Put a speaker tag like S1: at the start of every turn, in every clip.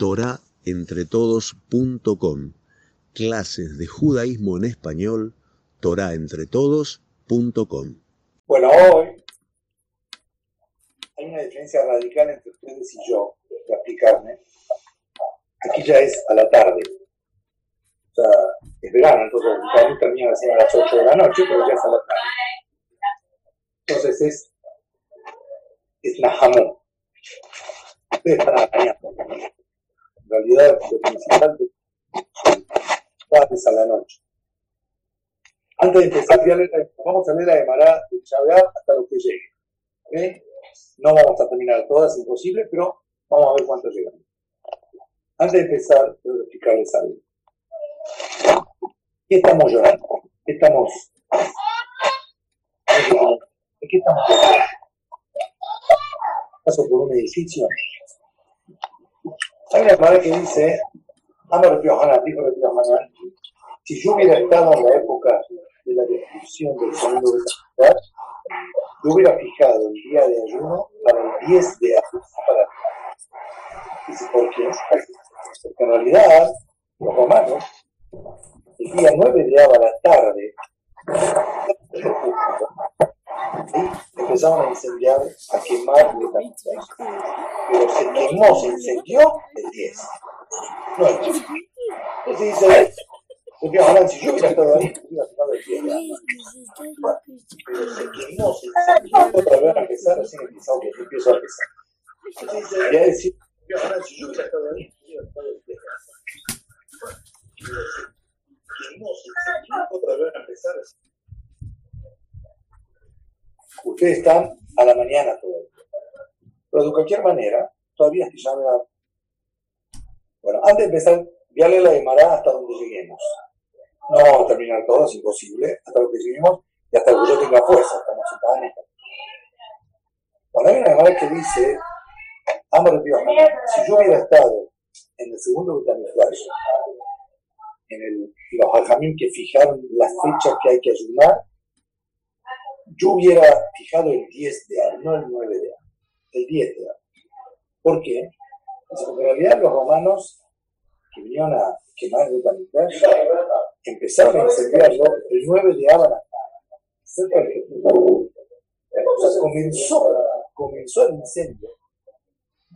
S1: torahentretodos.com. Clases de judaísmo en español, torahentretodos.com.
S2: Bueno, hoy hay una diferencia radical entre ustedes y yo, de explicarme. Aquí ya es a la tarde. O sea, es verano, entonces el termina a las 8 de la noche, pero ya es a la tarde. Entonces es, es Nahamú. Ustedes están arañando. En realidad, lo principal es a la noche. Antes de empezar, vamos a leer la Gemara de Chavear hasta lo que llegue. ¿okay? No vamos a terminar todas, imposible, pero vamos a ver cuánto llegamos. Antes de empezar, quiero explicarles algo. ¿Qué estamos llorando? ¿Qué estamos ¿De qué estamos hablando? Paso por un edificio. Hay una palabra que dice, Amar Yohanan, dijo Yohanan, si yo hubiera estado en la época de la destrucción del segundo de la yo hubiera fijado el día de ayuno para el 10 de abril. Para... Dice, ¿por qué? Porque en realidad, los romanos, el día 9 de a la tarde, empezaron a incendiar, a quemar Pero se quemó, se incendió el 10. No el 10. Entonces dice, porque ahora si yo hubiera estado ahí, hubiera estado el 10. Pero se quemó, se incendió, otra vez a empezar, así empezó, que empiezo a empezar. Entonces dice, voy a decir, ahora si yo hubiera estado ahí, hubiera estado el 10. Pero se quemó, se incendió, otra vez a empezar, así Ustedes están a la mañana todavía. Pero de cualquier manera, todavía es que ya da... Bueno, antes de empezar, leer la Gemara hasta donde lleguemos. No vamos a terminar todo, es imposible, hasta lo que lleguemos y hasta que yo tenga fuerza, estamos. Bueno, hay una Gemara que dice, Dios, si yo hubiera estado en el segundo Betamigdash, en el, los ajamín que fijaron las fechas que hay que ayunar, yo hubiera fijado el 10 de A, no el 9 de A, el 10 de A. ¿Por qué? Porque en realidad los romanos que vinieron a quemar el Betamigdash empezaron a incendiarlo el 9 de A cerca O sea, comenzó, comenzó el incendio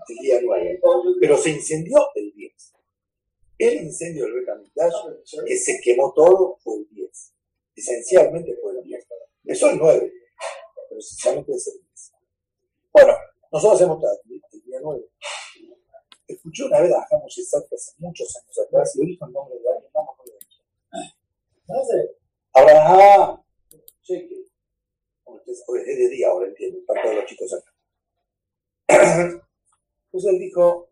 S2: el día 9, pero se incendió el 10. El incendio del Betamigdash, que se quemó todo, fue el 10. Esencialmente fue el 10. Eso es 9, pero esencialmente es el 10. Bueno, nosotros hacemos el día 9. Escuché una vez a Jamos Isaac hace muchos años atrás y dijo el nombre de alguien, no me. Abraham, cheque. Es de día ahora, entiendo, están todos los chicos acá. Entonces él dijo,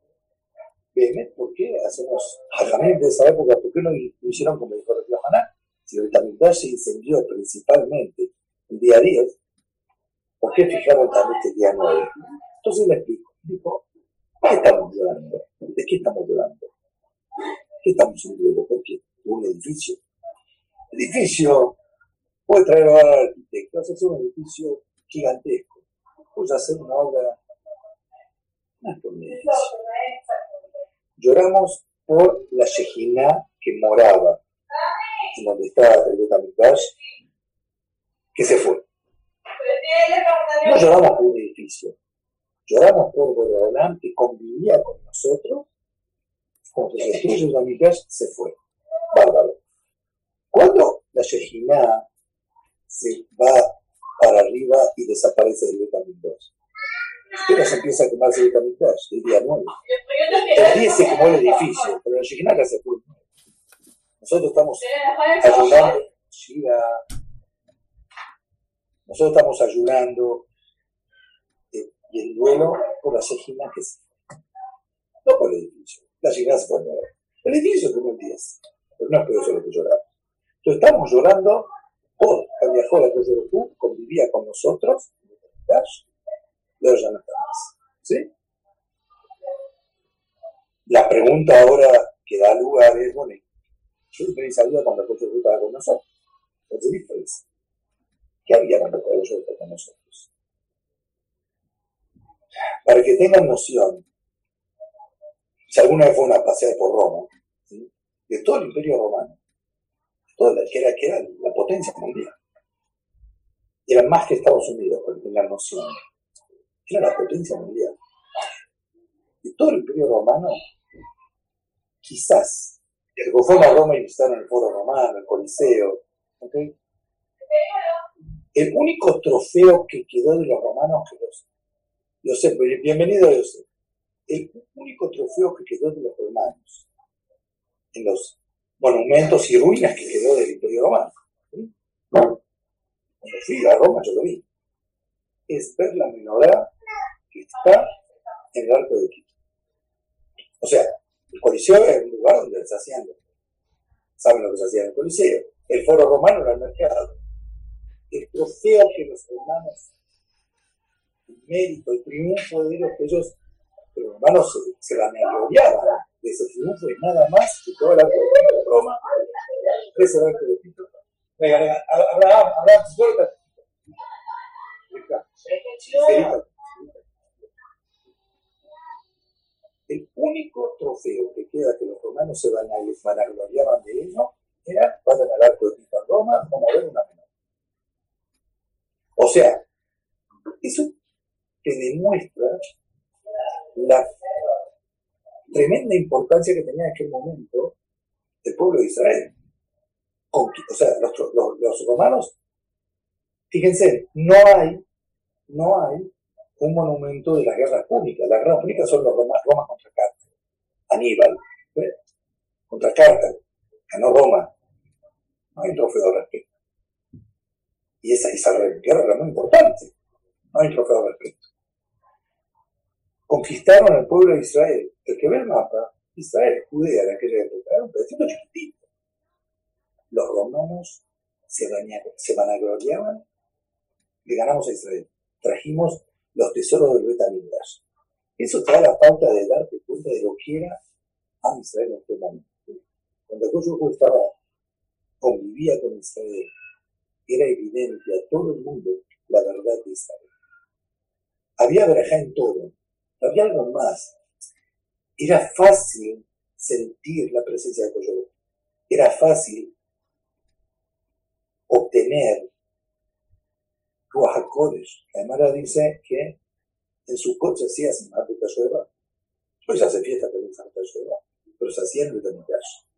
S2: Behemet, ¿por qué hacemos Hajamim de esa época? ¿Por qué no lo hicieron como dijo Haná? Si el Betamigdash se incendió principalmente el día 10, ¿por qué fijaron también el día 9? Entonces le explico. Dijo, ¿qué estamos llorando? ¿De qué estamos llorando? ¿Qué estamos en duelo? ¿Por qué? Un edificio. Edificio puede traer a al arquitecto, hacer un edificio gigantesco, puede hacer una obra. Lloramos por la Shejina que moraba en donde está el Betamigdash, que se fue. No lloramos por un edificio, lloramos por Boreolam que convivía con nosotros, se destruye el Betamigdash, se fue. Bárbaro. Cuando la Shejina se va para arriba y desaparece del Betamigdash, ¿qué se empieza a quemarse el Betamigdash? El día 9. El día se quemó el edificio, pero la Shejina ya se fue. Nosotros estamos ayudando, nosotros estamos ayudando eh, y el duelo por la Shejina que se no por el edificio. La Shejina se fue El edificio como el 10, pero no es por eso lo que lloramos. Entonces estamos llorando por que viajó la Cruz de convivía con nosotros, pero ya no está más. ¿Sí? La pregunta ahora que da lugar es, bueno, le pedí ayuda cuando el coche estaba con nosotros. What's the ¿Qué había cuando estaba con nosotros? Para que tengan noción, si alguna vez fue una paseada por Roma, de todo el imperio romano, toda la, que, era, que era la potencia mundial, era más que Estados Unidos, para que tengan noción, era la potencia mundial. De todo el imperio romano, quizás, el que a Roma y visitaron el foro romano, el coliseo, el único trofeo que quedó de los romanos que los José, bienvenido José. El único trofeo que quedó de los romanos en los monumentos y ruinas que quedó del Imperio Romano. Cuando fui a Roma yo lo vi. Es ver la menorá que está en el arco de Quito. O sea, el Coliseo es un lugar donde se hacían, saben lo que se hacía en el Coliseo. El foro romano era el mercado. El trofeo que los romanos el mérito, el triunfo de ellos, que ellos, los hermanos, se, se vanagloriaban de ese triunfo y nada más que toda la de Roma, ese era el Tito. Abraham, Abraham, suelta. El único trofeo que queda que los romanos se van a, vanagloriaban de ellos era, vayan al arco de Tito Roma, van a ver una menor. O sea, eso que demuestra la tremenda importancia que tenía en aquel momento el pueblo de Israel. O sea, los, romanos, fíjense, no hay, no hay un monumento de las guerras públicas. Las guerras públicas son los Roma, Roma contra Cartago. Aníbal, contra Cartago, ganó Roma. No hay trofeo de respeto. Y esa, esa guerra era muy importante. No hay trofeo de respeto conquistaron al pueblo de Israel. El que ve el mapa, Israel, Judea en aquella época, era un pedacito chiquitito. Los romanos se, se vanagloriaban, le ganamos a Israel. Trajimos los tesoros del Betamigdash. Eso te da la pauta de darte cuenta de lo que era a Israel en aquel momento. Cuando yo estaba, convivía con Israel, era evidente a todo el mundo la verdad de Israel. Había verajá en todo, había algo más. Era fácil sentir la presencia de Coyote. Era fácil obtener Ruach Además dice que en su coche hacía sin Hoy se hace fiesta también San pero se hacía en el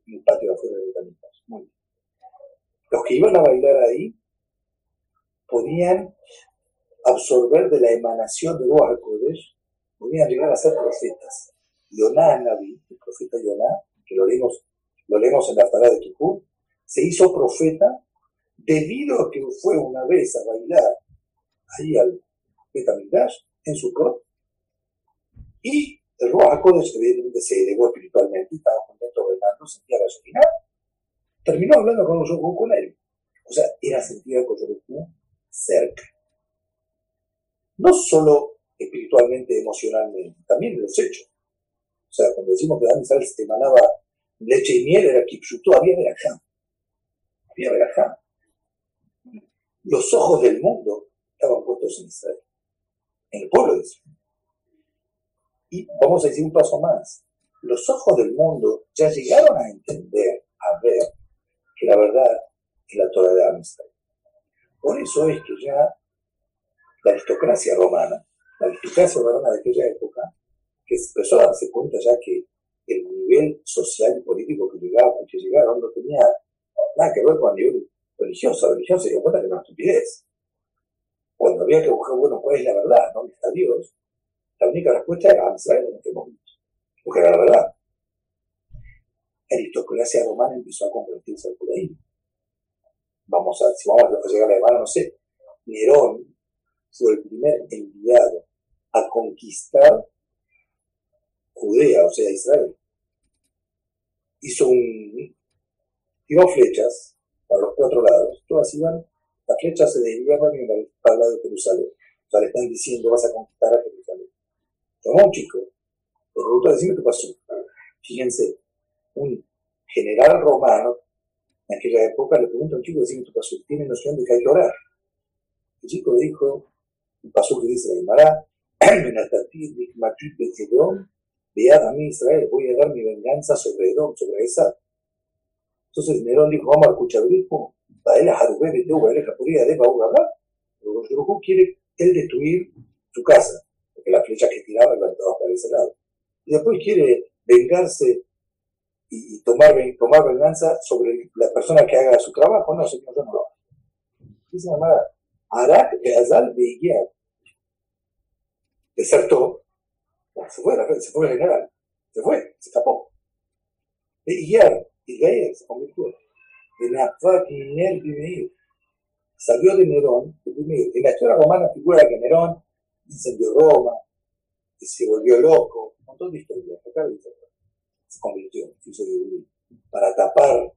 S2: en el patio afuera del Betamitash. Muy bien. Los que iban a bailar ahí podían absorber de la emanación de Ruach podían llegar a ser profetas. Yoná Naví, el profeta Yoná, que lo leemos, lo leemos en la palabra de Kippur, se hizo profeta debido a que fue una vez a bailar ahí al Betamigdash, en su cor, y el Ruach HaKodesh, evidentemente se elevó espiritualmente, estaba contento bailando, sentía la Shekinah, terminó hablando con los con él. O sea, era sentida con Yorukú cerca. No solo espiritualmente, emocionalmente, también en los hechos. O sea, cuando decimos que Dan se emanaba leche y miel, era Kipshuto, había verajá. Había verajá. Los ojos del mundo estaban puestos en Israel, en el pueblo de Israel. Y vamos a decir un paso más. Los ojos del mundo ya llegaron a entender, a ver, la verdad es la Torah de Amistad. Por eso es que ya la aristocracia romana la eficacia romana de aquella época, que empezó a darse cuenta ya que el nivel social y político que llegaba, llegaron no tenía nada que ver con el nivel religioso. La religión se dio cuenta que era una estupidez. Cuando había que buscar, bueno, cuál es la verdad, dónde está Dios, la única respuesta era Israel en aquel momento, porque era la verdad. Aristocracia romana empezó a convertirse al judaísmo. Vamos a, si vamos a llegar a la hermana, no sé, Nerón fue el primer enviado a conquistar Judea, o sea, Israel. Hizo un. tiró flechas para los cuatro lados, todas iban, las flechas se desviaban en el lado de Jerusalén. O sea, le están diciendo, vas a conquistar a Jerusalén. Tomó un chico, le preguntó a decirme qué pasó. Fíjense, un general romano en aquella época le pregunta a un chico, decime qué pasó. ¿Tiene noción de que hay Torah? El chico dijo, un paso que dice la Gemara, vead a mí Israel, voy a dar mi venganza sobre Edom, sobre esa. Entonces Nerón dijo, vamos a escuchar ritmo, él a Jarubé, de Teuba, él a de Pero quiere él destruir su casa, porque la flecha que tiraba iban todas para ese lado. Y después quiere vengarse y, tomar, tomar venganza sobre la persona que haga su trabajo. No, señor, yo no lo hago. Dice la Mara, Arak Azal Beiguiar. Desertó, se fue, se fue el general, se fue, se escapó. Beiguiar, y se convirtió. En Nafak Ner Bimeir. Salió de Nerón, En la historia romana figura que Nerón incendió Roma, que se volvió loco, un montón de historias. Acá convirtió, hizo de para tapar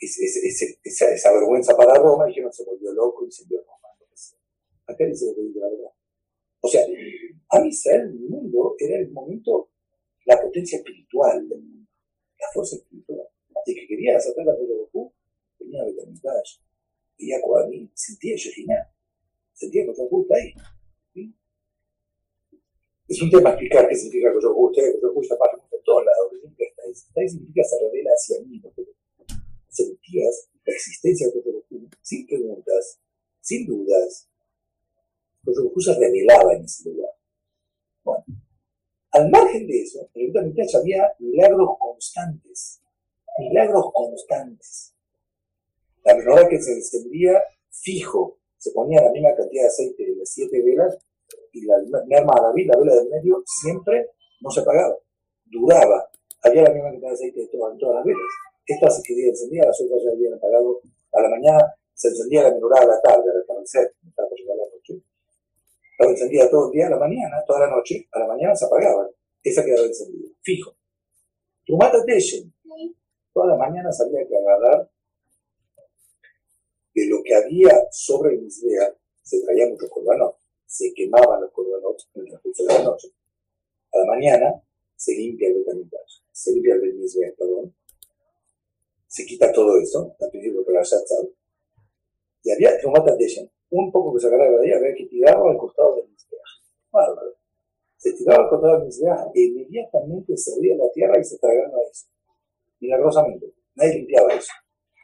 S2: esa, esa, vergüenza para Roma, no se volvió loco y se vio Roma. Acá dice lo que dice la verdad. O sea, a mí el mundo era el momento, la potencia espiritual del mundo, la fuerza espiritual. El que quería sacar la de Goku, venía a Betamitash, veía Kohanim, sentía Shejina, sentía que está ahí. Es un tema explicar qué significa Koyoku. Ustedes, Koyoku está para en todos lados. ¿Qué significa está ahí? significa se revela hacia mí. ¿no? Sentías la existencia de Koyoku sin preguntas, sin dudas. Koyoku se revelaba en ese lugar. Bueno, al margen de eso, en el Mitash había milagros constantes. Milagros constantes. La menorá que se encendía fijo, se ponía la misma cantidad de aceite de las siete velas y la merma David, la vela del medio, siempre no se apagaba, duraba. Había la misma cantidad de aceite de todas, en todas las velas. Esta se quedaba encendida, las otras ya habían apagado a la mañana, se encendía la menorá a la tarde, al atardecer, estaba por llegar la noche. Estaba encendida todo el día a la mañana, toda la noche, a la mañana se apagaba. Esa quedaba encendida, fijo. Trumata Teshen, toda la mañana sabía que agarrar de lo que había sobre el Misbea, se traía muchos corbanos se quemaban los corbanos en el transcurso de la noche. A la mañana se limpia el Betamitash, se limpia el Betamitash, perdón, se quita todo eso, al principio para Shatzal, y había Trumata Deshen, un poco que se agarraba de ahí, había que tirarlo al costado del Mizbeach. Bárbaro. Se tiraba al costado del Mizbeach e inmediatamente se abría la tierra y se tragaba eso. Milagrosamente. Nadie limpiaba eso.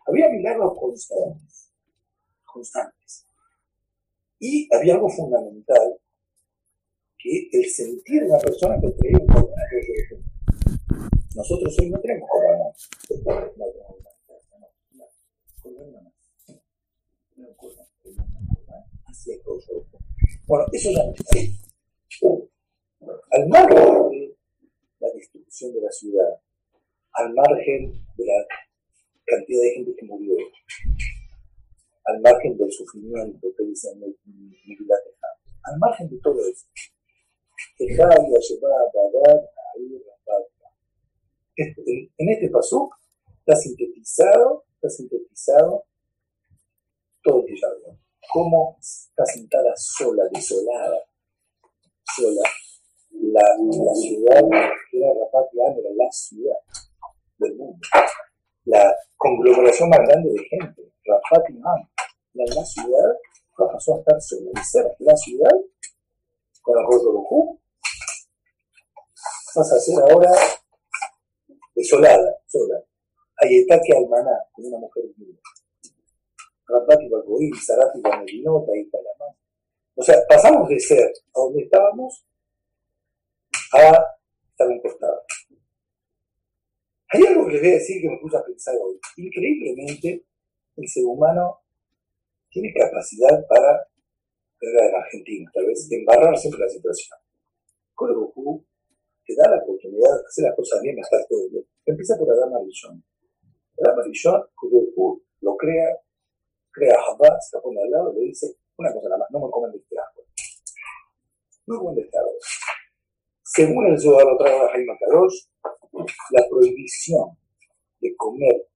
S2: Había milagros constantes. Constantes. Y había algo fundamental, que el sentir de una persona que traía un corban. Nosotros hoy no tenemos corban. Bueno, eso ya no está Al margen de la destrucción de la ciudad, al margen de la cantidad de gente que murió, al margen del sufrimiento que dice en vida al margen de todo eso. En este paso está sintetizado, está sintetizado todo el diálogo. Cómo está sentada sola, desolada, sola, la, la ciudad que era Rapat era la ciudad del mundo. La conglomeración más grande de gente, Rapat la, la ciudad pasó a estar ser la ciudad con Arroyo Lujú, pasa a ser ahora desolada, sola. Que Almaná, con una mujer humilde. Rabati Balboín, Sarati Bamelinota, la mano. O sea, pasamos de ser a donde estábamos a estar en costado. Hay algo que les voy a decir que me puse a pensar hoy. Increíblemente, el ser humano tiene capacidad para, en Argentina, tal vez, embarrar siempre la situación. Goku te da la oportunidad de hacer las cosas bien, estar todo bien. Empieza por Adama Rishon. Adama Rishon, Goku lo crea, crea a se lo pone al lado y le dice una cosa nada más, no me comen de este árbol. No me comen de este árbol. Según el Zohar lo trae a Jaime Kadosh, la prohibición de comer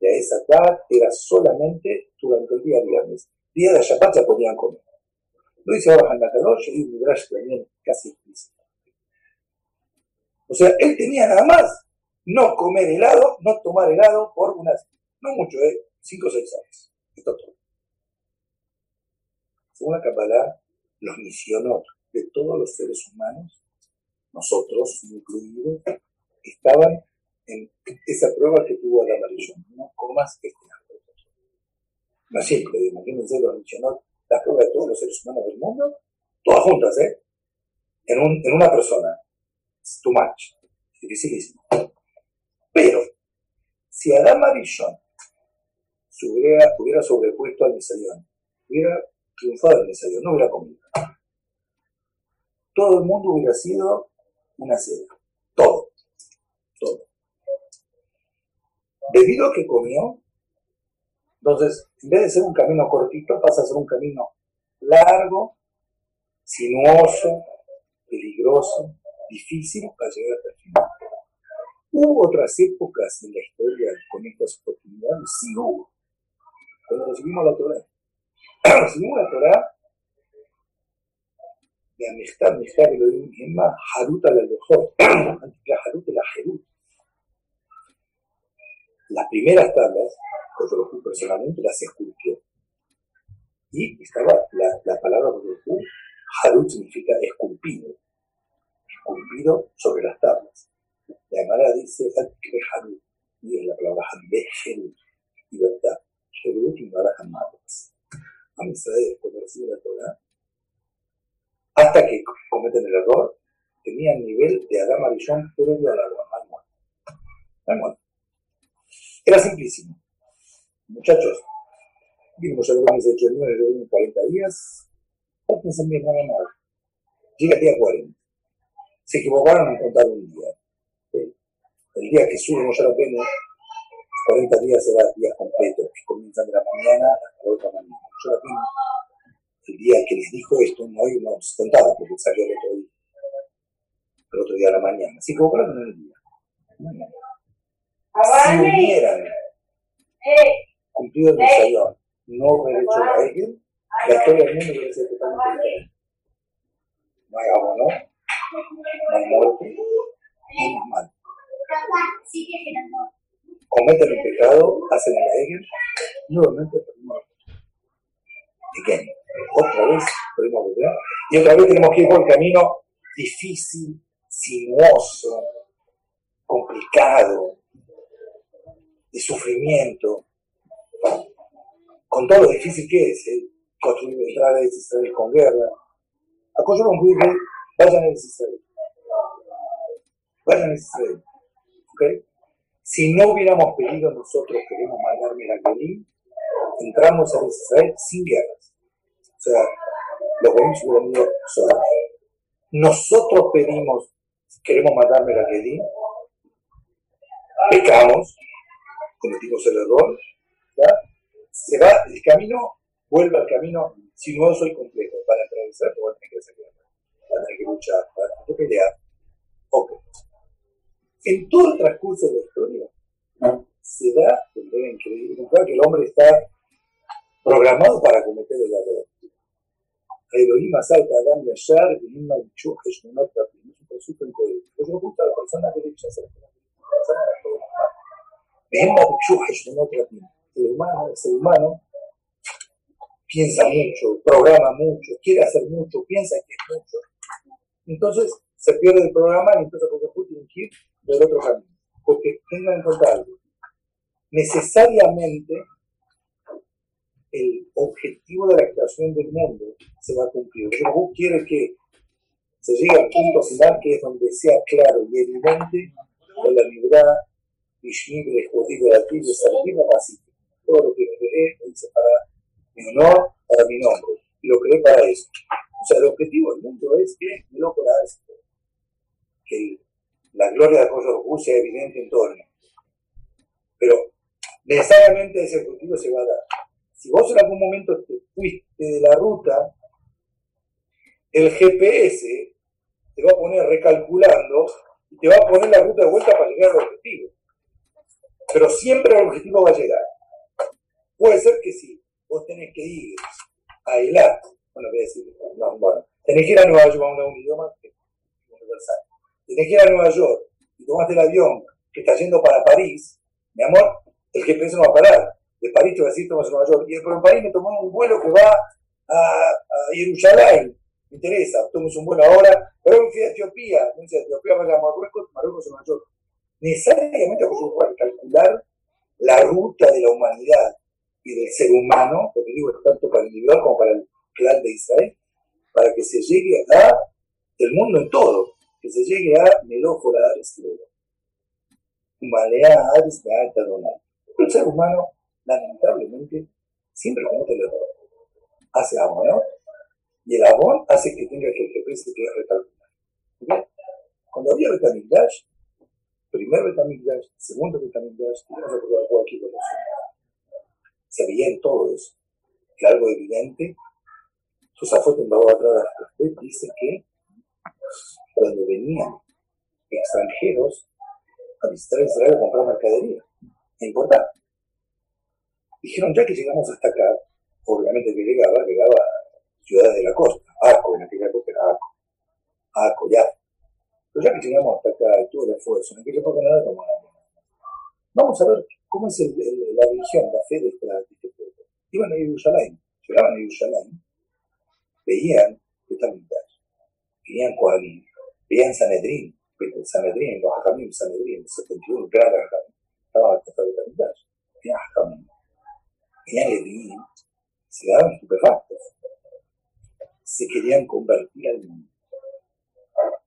S2: de esa edad era solamente durante el día viernes. Día de Shabbat ya podían comer. Lo dice ahora Hanakadosh y Midrash también casi explícito. O sea, él tenía nada más no comer helado, no tomar helado por unas, no mucho, ¿eh? cinco o seis años. Esto todo. Según la Kabbalah, los misionó de todos los seres humanos, nosotros incluidos, estaban en esa prueba que tuvo Adam Arishon, no comas este No es simple, imagínense lo mencionó la prueba de todos los seres humanos del mundo, todas juntas, ¿eh? En, un, en una persona. Es too much. Es dificilísimo. Pero, si Adam Arishon hubiera, hubiera sobrepuesto al Misayón, hubiera triunfado el Misayón, no hubiera comido. Todo el mundo hubiera sido una seda. Todo. Todo. Debido a que comió, entonces, en vez de ser un camino cortito, pasa a ser un camino largo, sinuoso, peligroso, difícil para llegar hasta el final. Hubo otras épocas en la historia con estas oportunidades, sí hubo. Cuando recibimos la Torah. recibimos la Torah de Amistad, Amistad, Elohim, Emma, Harut al la Harut la Jerut. Las primeras tablas, Kotorokú personalmente las esculpió. Y estaba la, la palabra Kotorokú, Harut significa esculpido, esculpido sobre las tablas. La Gemara dice Harut, y es la palabra Harut, libertad. Jerut y Barajan Matas. A Israel, cuando recibe la Torah, hasta que cometen el error, tenían nivel de Adam Arishon previo al agua, al Era simplísimo. Muchachos, vimos ya que dice 8 millones, yo 40 días, no piensan bien, no nada. Llega el día 40. Se equivocaron en contar un día. El día que sube Moshe Rabbeinu 40 días será días completos, que comienzan de la mañana hasta la otra mañana. Yo la el día que les dijo esto, no, hay no se contaba porque salió el otro día, el otro día a la mañana. Que vos en el día. Si hubieran cumplido el desayuno, no hubiera hecho la Egel, la historia del mundo hubiera sido totalmente diferente. No hay agua, ¿no? No hay muerte, no hay más mal cometen el pecado, hacen el Egel, nuevamente perdimos ¿Y Otra vez perdimos volver. Y otra vez tenemos que ir por el camino difícil, sinuoso, complicado, de sufrimiento, con todo lo difícil que es, ¿eh? construir a Israel con guerra. A que vayan a Israel. Vayan a Israel. ¿Okay? Si no hubiéramos pedido nosotros, queremos mandar Miracolín, entramos a Israel sin guerras. O sea, los gobiernos hubieran ido solos. Nosotros pedimos, queremos mandar Miracolín, pecamos, cometimos el error, se va, el camino vuelve al camino sinuoso y complejo. Para atravesar, van a tener que hacer van a tener que luchar, van a tener que pelear. Ok en todo el transcurso de la historia se da de increíble que el hombre está programado para cometer el error. Elohim asalta a Adam Yashar, Elohim Marichu, Heshmonot Rapim. Es un concepto incoherente. Pues no gusta a la persona que le dice hacer Elohim Marichu, Heshmonot Rapim. El humano, el ser humano, piensa mucho, programa mucho, quiere hacer mucho, piensa que es mucho. Entonces se pierde el programa y entonces porque Putin quiere del otro camino. Porque tengan en cuenta algo. Necesariamente el objetivo de la creación del mundo se va a cumplir. Jesús quiere que se llegue al punto final que es donde sea claro y evidente la libertad visible, explotativa, salida pacífica. Todo lo que me creé, dice para mi honor, para mi nombre. Y lo creé para eso. O sea, el objetivo del mundo es que me lo esto. Que la gloria de Kosovo sea evidente en todo el mundo. Pero necesariamente ese objetivo se va a dar. Si vos en algún momento te fuiste de la ruta, el GPS te va a poner recalculando y te va a poner la ruta de vuelta para llegar al objetivo. Pero siempre el objetivo va a llegar. Puede ser que sí, vos tenés que ir. A Eilat, bueno, voy a decir, no, bueno, tenés que ir a Nueva York a un idioma universal. Tenés que ir a Nueva York y tomaste el avión que está yendo para París, mi amor, el GPS no va a parar. De París te va a decir, tomas a Nueva York. Y pero en París me tomó un vuelo que va a, a me interesa, tomo un vuelo ahora, pero me fui a Etiopía, me dice Etiopía vaya a Marruecos, Marruecos a Nueva Necesariamente yo puedo la ruta de la humanidad y del ser humano, porque digo, tanto para el individual como para el clan de Israel, para que se llegue a el mundo en todo, que se llegue a Melófora Ares Malea Ares de Alta Donal. El ser humano, lamentablemente, siempre comete el error. Hace amor. Y el amor hace que tenga que el se que recalcular. Cuando había Betamigdash, primer Betamigdash, segundo Betamigdash, vamos a recordar aquí por Se veía en todo eso. Algo evidente, Tosafot en atrás dice que cuando venían extranjeros a visitar Israel a comprar mercadería, a importar. Dijeron, ya que llegamos hasta acá, obviamente que llegaba, llegaba a ciudades de la costa, Aco, en aquella época era Aco, Aco, ya. Pero ya que llegamos hasta acá, todo el esfuerzo, en aquella época nada tomaba Vamos a ver cómo es la religión, la fe de, esta, este pueblo. Iban a Jerusalén, llegaban a Jerusalén, veían mitad, veían Kohanim, veían Sanedrín, Sanedrín, los Hajamim, Sanedrín, 71, gran Hajamim, estaba al costado de mitad, veían Hajamim, veían Levín, se quedaban estupefactos, se querían convertir al mundo.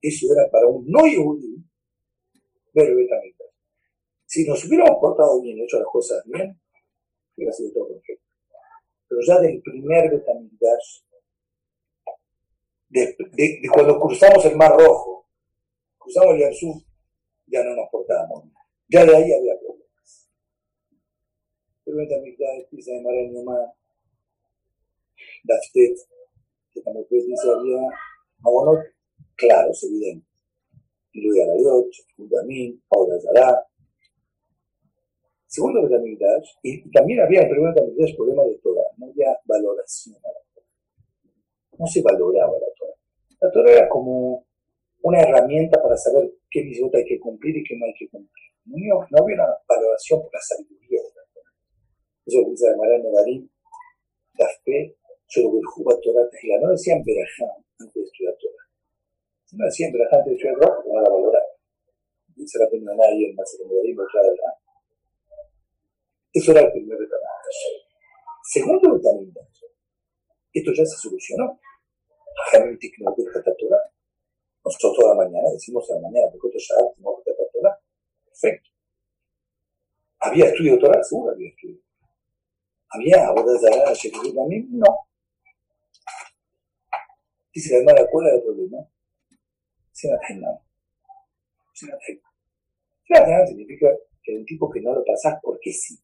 S2: Eso era para un no judío ver esta mitad. Si nos hubiéramos portado bien, hecho las cosas bien, hubiera sido todo perfecto. Pero ya del primer Betamigdash de, cuando cruzamos el Mar Rojo, cruzamos el Sur, ya no nos portábamos Ya de ahí había problemas. Pero también pisa de Maraño más, Daftet, que también dice había Abonot, claros, evidente. Y luego Arayot, Fundamín, Paula Zara. Segundo Betamigdash, y, también había en primer Betamigdash problema de Torah, no había valoración a la no se valoraba la Torah. La Torah era como una herramienta para saber qué mitzvot hay que cumplir y qué no hay que cumplir. No, había una valoración por la sabiduría de la Torah. Eso lo dice Marán Darín, la fe, sobre el Juba Torah Tejila. No decían Berajá antes de estudiar Torah. No decían Berajá antes de estudiar Torah, porque no la valoraban. Dice la pena nadie en la secundaria, la Eso era el primer detalle. Segundo detalle, esto ya se solucionó. Nosotros toda la mañana decimos a la mañana, perfecto. ¿Había estudio Torah? Seguro había estudio. ¿Había abodas de también? No. Dice la hermana, ¿cuál era el problema? Sinatainan. Sinatainan. Sinatainan significa que un tipo que no lo pasás porque sí.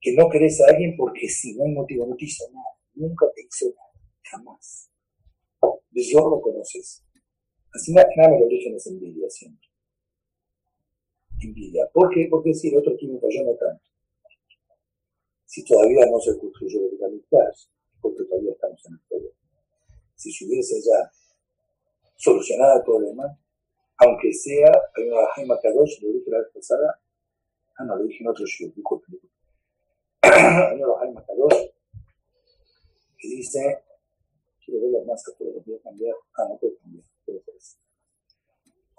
S2: Que no querés a alguien porque sí, no hay motivo, no te hizo nada, nunca te hizo nada, jamás. Dios lo conoces. Así nada, nada el origen es envidia siempre. Envidia. ¿Por qué? Porque si el otro tiene falló no tanto. Si todavía no se construyó el es porque todavía estamos en el problema. Si se hubiese ya solucionado el problema, aunque sea, hay una Jaime Kadosh, lo dije la vez pasada, ah, no, lo dije en otro show, disculpe. Hay una Jaime Kadosh que dice quiero verlo más que todo, voy a cambiar. Ah, no puedo cambiar.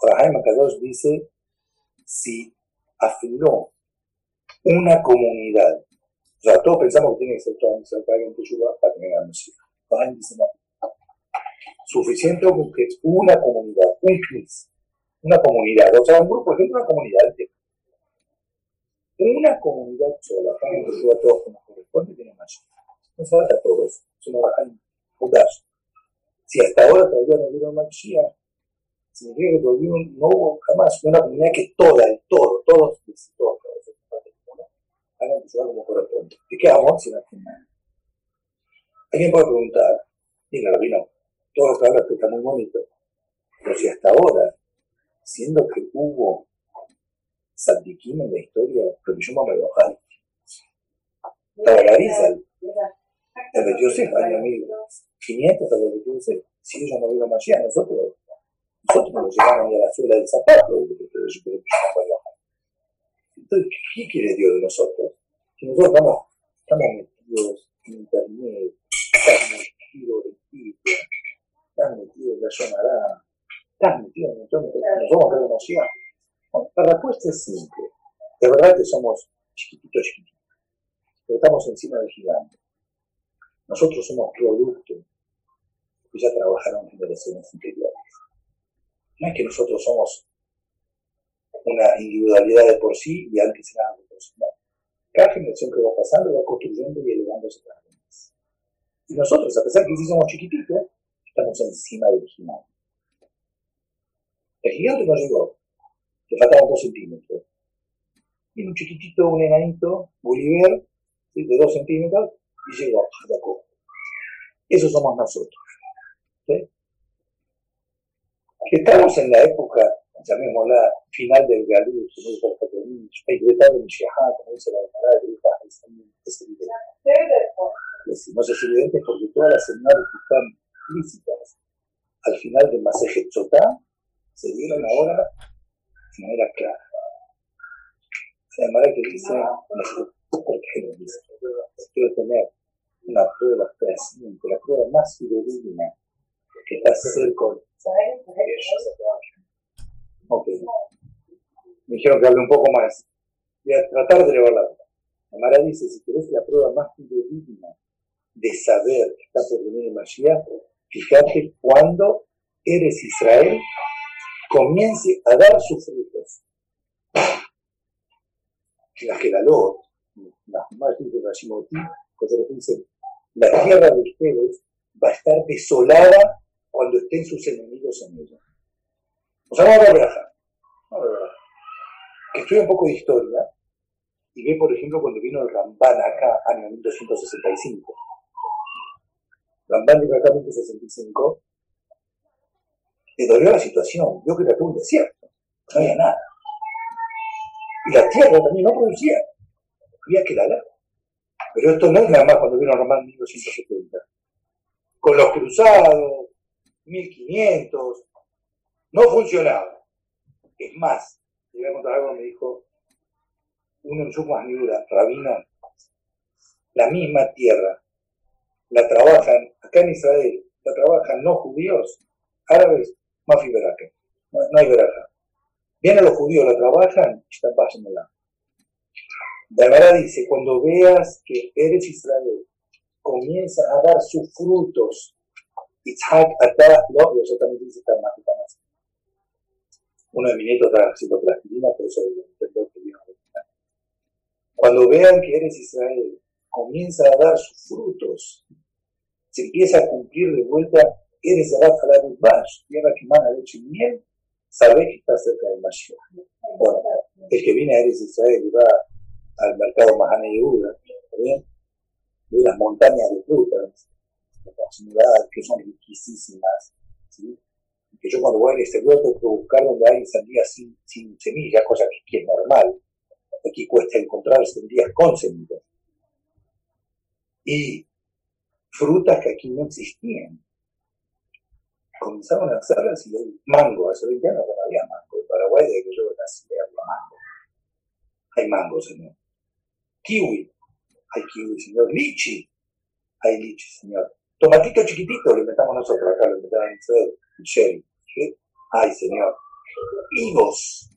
S2: Ahora, Jaime Kadosh dice, si afiló una comunidad, o sea, todos pensamos que tiene que ser todo que ayuda para tener la música. Jaime dice, no. Suficiente con que una comunidad, un CNIS, una comunidad, o sea, un grupo, por ejemplo, una comunidad de una comunidad sola, para ayuda a todos corresponde, tiene más. No se trata de eso. Es una si hasta ahora todavía no que todavía no hubo jamás una comunidad que toda, el todo, todos, todos, Rabino, todo lo que está muy bonito, pero si hasta ahora, siendo que hubo Santiquín en la historia, pero yo me voy a bajar. Estaba Garizal, el 28 año 1500 a lo que tú si ellos no vieron Mashiach, nosotros, nosotros nos llegamos a la suela del zapato, entonces, ¿qué quiere Dios de nosotros? Que nosotros estamos, estamos metidos en internet, estamos metidos en Twitter, tan metido en la zona, tan metido en entorno, nos vamos a ver demasiado. Bueno, la respuesta es simple. Es verdad que somos chiquititos, chiquititos, pero estamos encima del gigante. Nosotros somos producto que ya trabajaron generaciones anteriores. No es que nosotros somos una individualidad de por sí y antes era de por sí. No. Cada generación que va pasando va construyendo y elevándose cada vez más. Y nosotros, a pesar que sí somos chiquititos, estamos encima del gigante. El gigante no llegó, le faltaban dos centímetros. Y un chiquitito, un enanito, Bolívar, de dos centímetros, y llegó a la copa. Eso somos nosotros. ¿sí? Estamos en la época, llamémosla, final del Galut, como dice el de Mishahá, como dice la Gemara de es evidente. No es evidente porque todas las señales que están al final del Maseje Chotá se dieron ahora de manera clara. La Gemara que dice, ¿por qué lo dice? Quiero tener una prueba fehaciente, la prueba más fidedigna que está cerca. Ok. Me dijeron que hable un poco más. Voy a tratar de elevar la voz. Amara dice, si querés la prueba más fidedigna de saber que está por venir el Mashiach, fíjate cuando eres Israel, comience a dar sus frutos. La Gedalot, las mamás de Rashimoti, dicen, la tierra de ustedes va a estar desolada cuando estén sus enemigos en ella. O sea, vamos a ver Que estudia un poco de historia y ve, por ejemplo, cuando vino el Ramban acá, año 1265. Vino acá en 1265, le dolió la situación, vio que era todo un desierto, no había nada. Y la tierra también no producía, había que lavar. Pero esto no es nada más cuando vino Román en 1270. Con los cruzados, 1500, no funcionaba. Es más, le voy a contar algo que me dijo uno en su Niura, Rabino, la misma tierra, la trabajan, acá en Israel, la trabajan no judíos, árabes, más veraja. No, no hay veraja. Vienen los judíos, la trabajan, están pasándola. La verdad dice, cuando veas que eres Israel, comienza a dar sus frutos. Itzhak atá, no, yo también dice tan más, más. Uno de mis nietos está haciendo plastilina, pero eso es que vino Cuando vean que eres Israel, comienza a dar sus frutos. Se empieza a cumplir de vuelta, eres Halal Bash, tierra que mana leche y miel, sabes que está cerca del Mashiach. Bueno, el que viene a Eres Israel y va al mercado Mahane Yehuda, ¿bien? de las montañas de frutas, que son riquísimas, ¿sí? que yo cuando voy al exterior tengo que buscar donde hay sandías sin, sin semillas, cosa que es normal. Aquí cuesta encontrar sandías con semillas. Y frutas que aquí no existían. Comenzaron a hacerlas y hay mango. Hace 20 años no había mango. En Paraguay, desde que yo nací, había mango. Hay mango, señor. Kiwi, hay kiwi, señor. Lichi, hay lichi, señor. Tomatito chiquitito, lo inventamos nosotros acá, lo inventaron ustedes. Sherry. Ay, señor. Higos.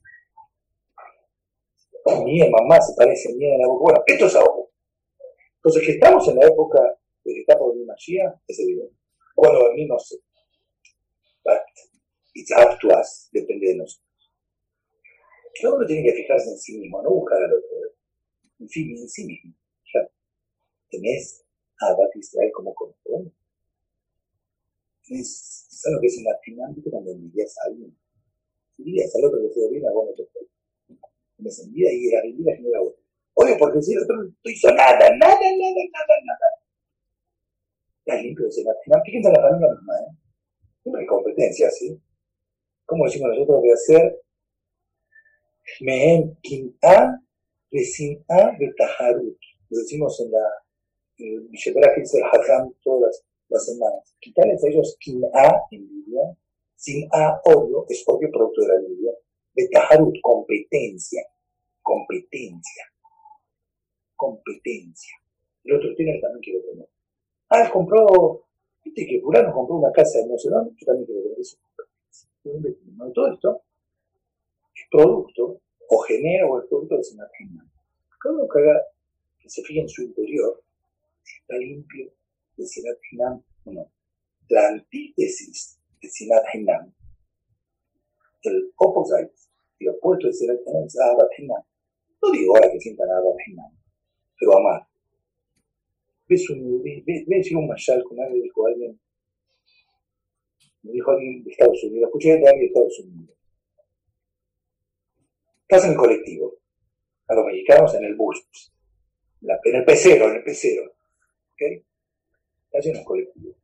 S2: Mi mamá se parece bien en la boca. Bueno, esto es ahora. Entonces, que estamos en la época de que está por venir Mashiach, es evidente. Cuando va a venir, no sé. But it's up to us, depende de nosotros. Uno tiene que fijarse en sí mismo, no buscar al otro en fin, en sí mismo. Ya tenés a Abad Israel como control. Es, ¿Sabes lo que es un latinoámbito cuando envidias a alguien? Envidias al otro que se bien, a vos no te fue. Me envidia y la envidia genera otro. Oye, porque si el otro no hizo nada, nada, nada, nada, nada. Ya limpio ese latinoámbito. Fíjense en la familia misma, ¿eh? Siempre competencia, ¿sí? ¿Cómo decimos nosotros que hacer? Mehem Kin'a Vesin'a Betaharut. Lo decimos en la en que dice el Hajam todas las, semanas. Quitarles a ellos Kin'a, envidia, sin A, odio, es odio producto de la envidia. Betaharut, competencia. Competencia. Competencia. El otro tiene también quiere tener. Ah, compró viste que fulano compró una casa en no dónde, yo también quiero eso. Todo esto es producto o genera o es producto del Senat Hinam. Cada uno que haga, que se fije en su interior, si está limpio del Senat Hinam o no. La antítesis del Senat Hinam, el opposite, el opuesto del Senat Hinam es Ahabat Hinam. No digo ahora que sientan Ahabat Hinam, pero amar. Ves un, ves, ves un mashal con alguien, dijo alguien, me dijo alguien de Estados Unidos, escuché de alguien de Estados Unidos Estás en el colectivo. A los mexicanos en el bus. En el pecero, en el pecero. ¿Ok? Estás en el colectivo.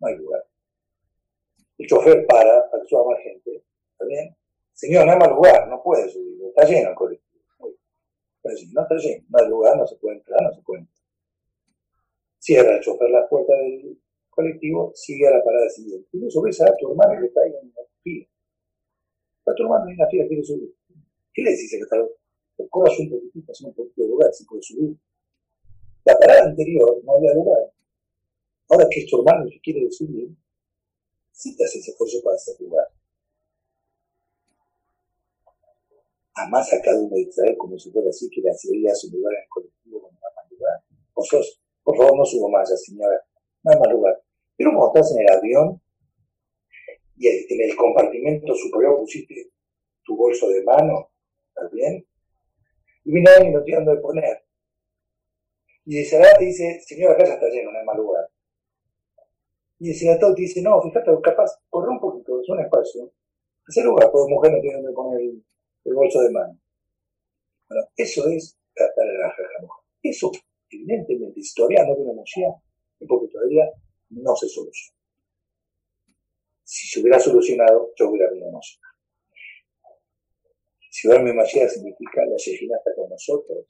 S2: No hay lugar. El chofer para, para que suba más gente. ¿Está bien? Señor, no hay más lugar, no puede subir. Está lleno el colectivo. Está lleno, no está lleno. No hay lugar, no se puede entrar, no se puede entrar. Cierra el chofer la puerta del colectivo, sigue a la parada siguiente. Incluso ves a tu hermano que está ahí en la fila. Está tu hermano en la fila, quiere subir. ¿Qué le decís, secretario? Corras un poquitito, hacer un poquito de lugar, si puede subir. La parada anterior no había lugar. Ahora que es tu hermano que quiere subir, sí te haces esfuerzo para hacer lugar. Jamás a cada uno de Israel como si fuera así, que le hacía su lugar en el colectivo cuando no más lugar. Favor, por favor, no subo más, señora. No hay más lugar. Pero cuando estás en el avión y en el compartimento superior pusiste tu bolso de mano, ¿Está bien? Y viene alguien no tiene de poner. Y el te dice, señora, acá ya está lleno, no hay más lugar. Y el senador te dice, no, fíjate, capaz, corre un poquito, es un espacio. Ese lugar, porque mujer no tiene donde poner el, bolso de mano. Bueno, eso es tratar de la mujer. Eso, evidentemente, si todavía no tiene emoción, porque todavía no se soluciona. Si se hubiera solucionado, yo hubiera venido emoción. Si mi Mashiach significa la Shejina está con nosotros,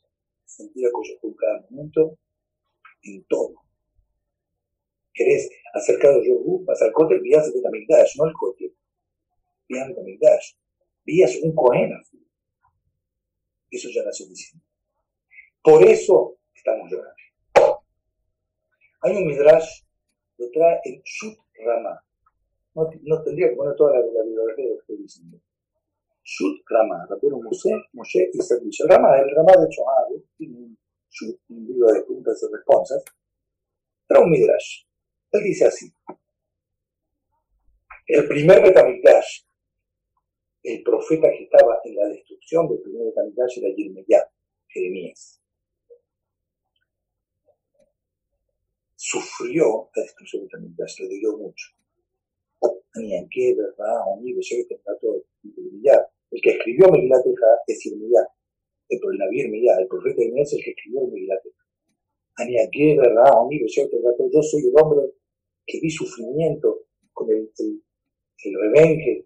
S2: sentido que cada momento, en todo. ¿Querés acercar a Yogu? Vas al cote, vías el Betamigdash, no el cote. Vías el Betamigdash. Vías un Cohen. Eso ya no es suficiente. Por eso estamos llorando. Hay un Midrash, lo trae en Shut Rama. No, no, tendría que poner toda la, la bibliografía de lo que estoy diciendo. Shut Rama, Moshe, Moshe y Servicio. El Rama, el Rama de Chohabe, tiene un, libro de preguntas y respuestas, trae un Midrash. Él dice así: El primer Betamigdash, el profeta que estaba en la destrucción del primer Betamigdash era Jeremías. Sufrió la destrucción del Betamigdash, le dolió mucho. Ni en qué, verdad, que todo de brillar el que escribió Megilat es Irmiyah. El, Naví Irmiyah, el profeta Inés es el que escribió Megilat Aniaqué, ¿verdad? Amigo, yo, yo soy el hombre que vi sufrimiento con el, el, el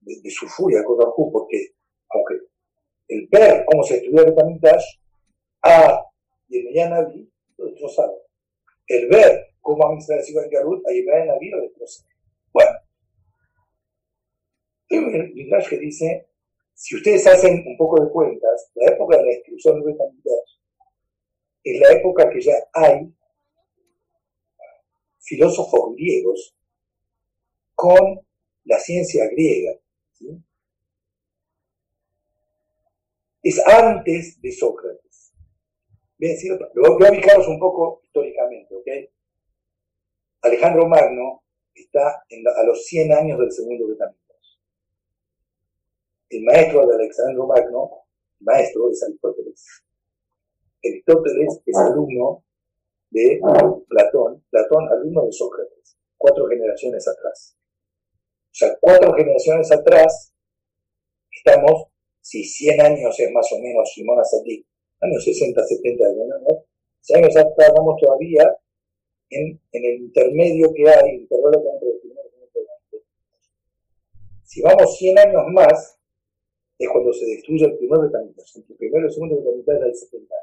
S2: de, su furia con Hu, porque aunque el ver cómo se estudió el Betamitash, a y el Naví lo destrozaron. El ver cómo a Israel sido en Garut, a Yemen Naví lo destrozaron. Bueno, hay un Midrash que dice, si ustedes hacen un poco de cuentas, la época de la destrucción de Betamigdash es la época que ya hay filósofos griegos con la ciencia griega. Es antes de Sócrates. ¿Sí? Lo voy a un poco históricamente, ¿ok? Alejandro Magno está a los 100 años del segundo Betamigdash el maestro de Alexandro Magno, maestro es Aristóteles. Aristóteles es alumno de Platón, Platón alumno de Sócrates, cuatro generaciones atrás. O sea, cuatro generaciones atrás, estamos, si 100 años es más o menos Simón Azadik, años 60, 70, ¿no? 100 años atrás estamos todavía en, en, el intermedio que hay, el intervalo entre el primero y el segundo. Si vamos 100 años más, es cuando se destruye el primer Betamigdash. El primero y el segundo Betamigdash era el 70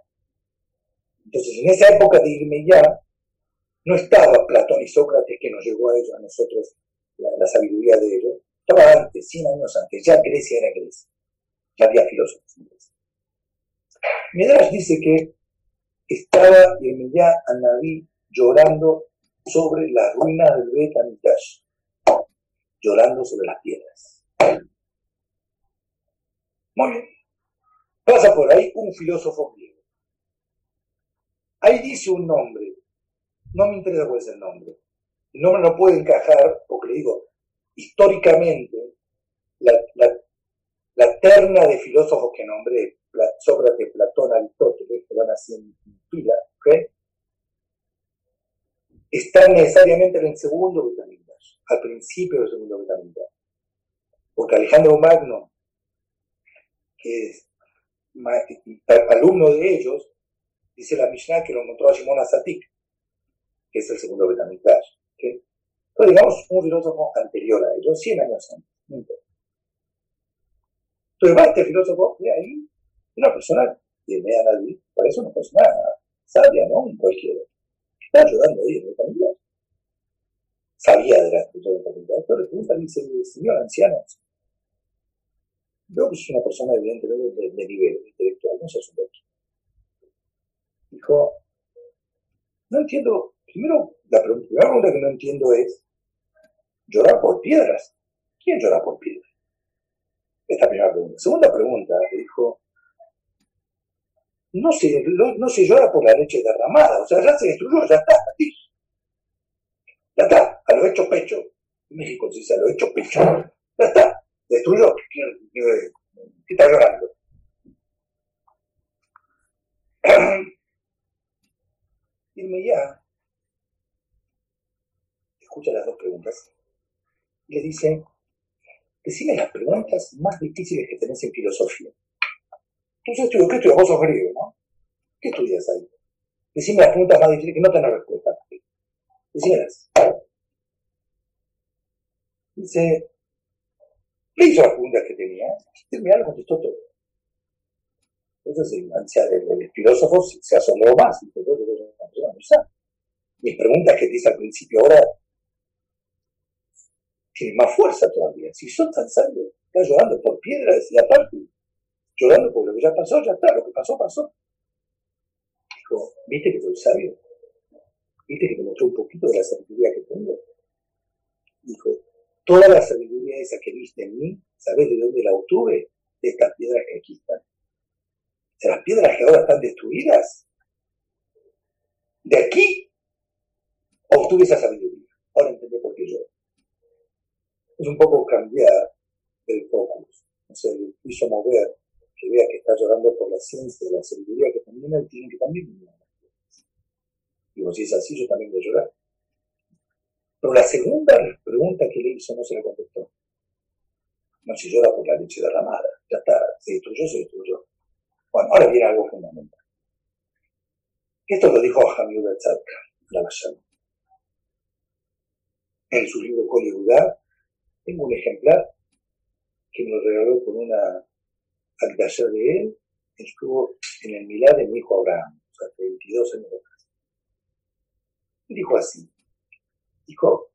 S2: Entonces, en esa época de irme ya, no estaba Platón y Sócrates que nos llegó a ellos, a nosotros, la, sabiduría de ellos. Estaba antes, 100 años antes. Ya Grecia era Grecia. Ya había filósofos. Midrash dice que estaba Irmeyá Naví llorando sobre la ruina del Bet llorando sobre las piedras. Muy bien. Pasa por ahí un filósofo griego. Ahí dice un nombre. No me interesa cuál es el nombre. El nombre no puede encajar, porque le digo, históricamente, la, la, terna de filósofos que nombré, Sócrates, Platón, Aristóteles, que van haciendo pila, ¿ok? Están necesariamente en el segundo Betamigdash, al principio del segundo Betamigdash. Porque Alejandro Magno, que es alumno de ellos, dice la Mishnah que lo encontró a Shimon Azatik, que es el segundo Betamigdash. ¿okay? Entonces, digamos, un filósofo anterior a ellos, 100 años antes. Entonces va este filósofo de ahí, una persona que me da nadie, parece una persona sabia, ¿no? Un cualquiera. Está ayudando ahí en el familia. Sabía de la escritura de familia. Pero le pregunta, dice, señor anciano, veo que es una persona evidentemente de, nivel intelectual, no sé su Dijo, no entiendo, primero, la, la primera pregunta que no entiendo es, llorar por piedras. ¿Quién llora por piedras? Esta primera pregunta. Segunda pregunta, dijo, no se, no, se llora por la leche derramada, o sea, ya se destruyó, ya está. Ya está, a lo hecho pecho. México se dice a lo hecho pecho. Ya está, destruyó. ¿Qué, está llorando? Irme ya. Escucha las dos preguntas. Y le dice, decime las preguntas más difíciles que tenés en filosofía. Entonces estudio, ¿qué estudias? Vos sos griego, ¿no? ¿Qué estudias ahí? Decime las preguntas más difíciles que no tenés respuesta. Decímelas. Dice, ¿qué hizo las preguntas que tenía? Y mirá, le contestó todo. Entonces el, el, el filósofo se asombró más. Dice, Mis preguntas que te hice al principio ahora tienen más fuerza todavía. Si son tan sabios, estás llorando por piedras y aparte llorando por lo que ya pasó, ya está, lo que pasó, pasó. Dijo, ¿viste que soy sabio? ¿Viste que te mostró un poquito de la sabiduría que tengo? Dijo, toda la sabiduría esa que viste en mí, ¿sabes de dónde la obtuve? De estas piedras que aquí están. De las piedras que ahora están destruidas. De aquí obtuve esa sabiduría. Ahora entendé por qué yo. Es un poco cambiar el focus. O sea, mover que vea que está llorando por la ciencia, la sabiduría que también él tiene que también mirar Digo, si es así, yo también voy a llorar. Pero la segunda pregunta que le hizo no se la contestó. No se llora por la leche derramada. Ya está, se destruyó, se destruyó. Bueno, ahora viene algo fundamental. Esto lo dijo Hamid Tzadka, la Bayana. En su libro Kol tengo un ejemplar que me lo regaló con una al taller de él, estuvo en el Milán de mi hijo Abraham, o sea, 22 años atrás. Y dijo así, dijo,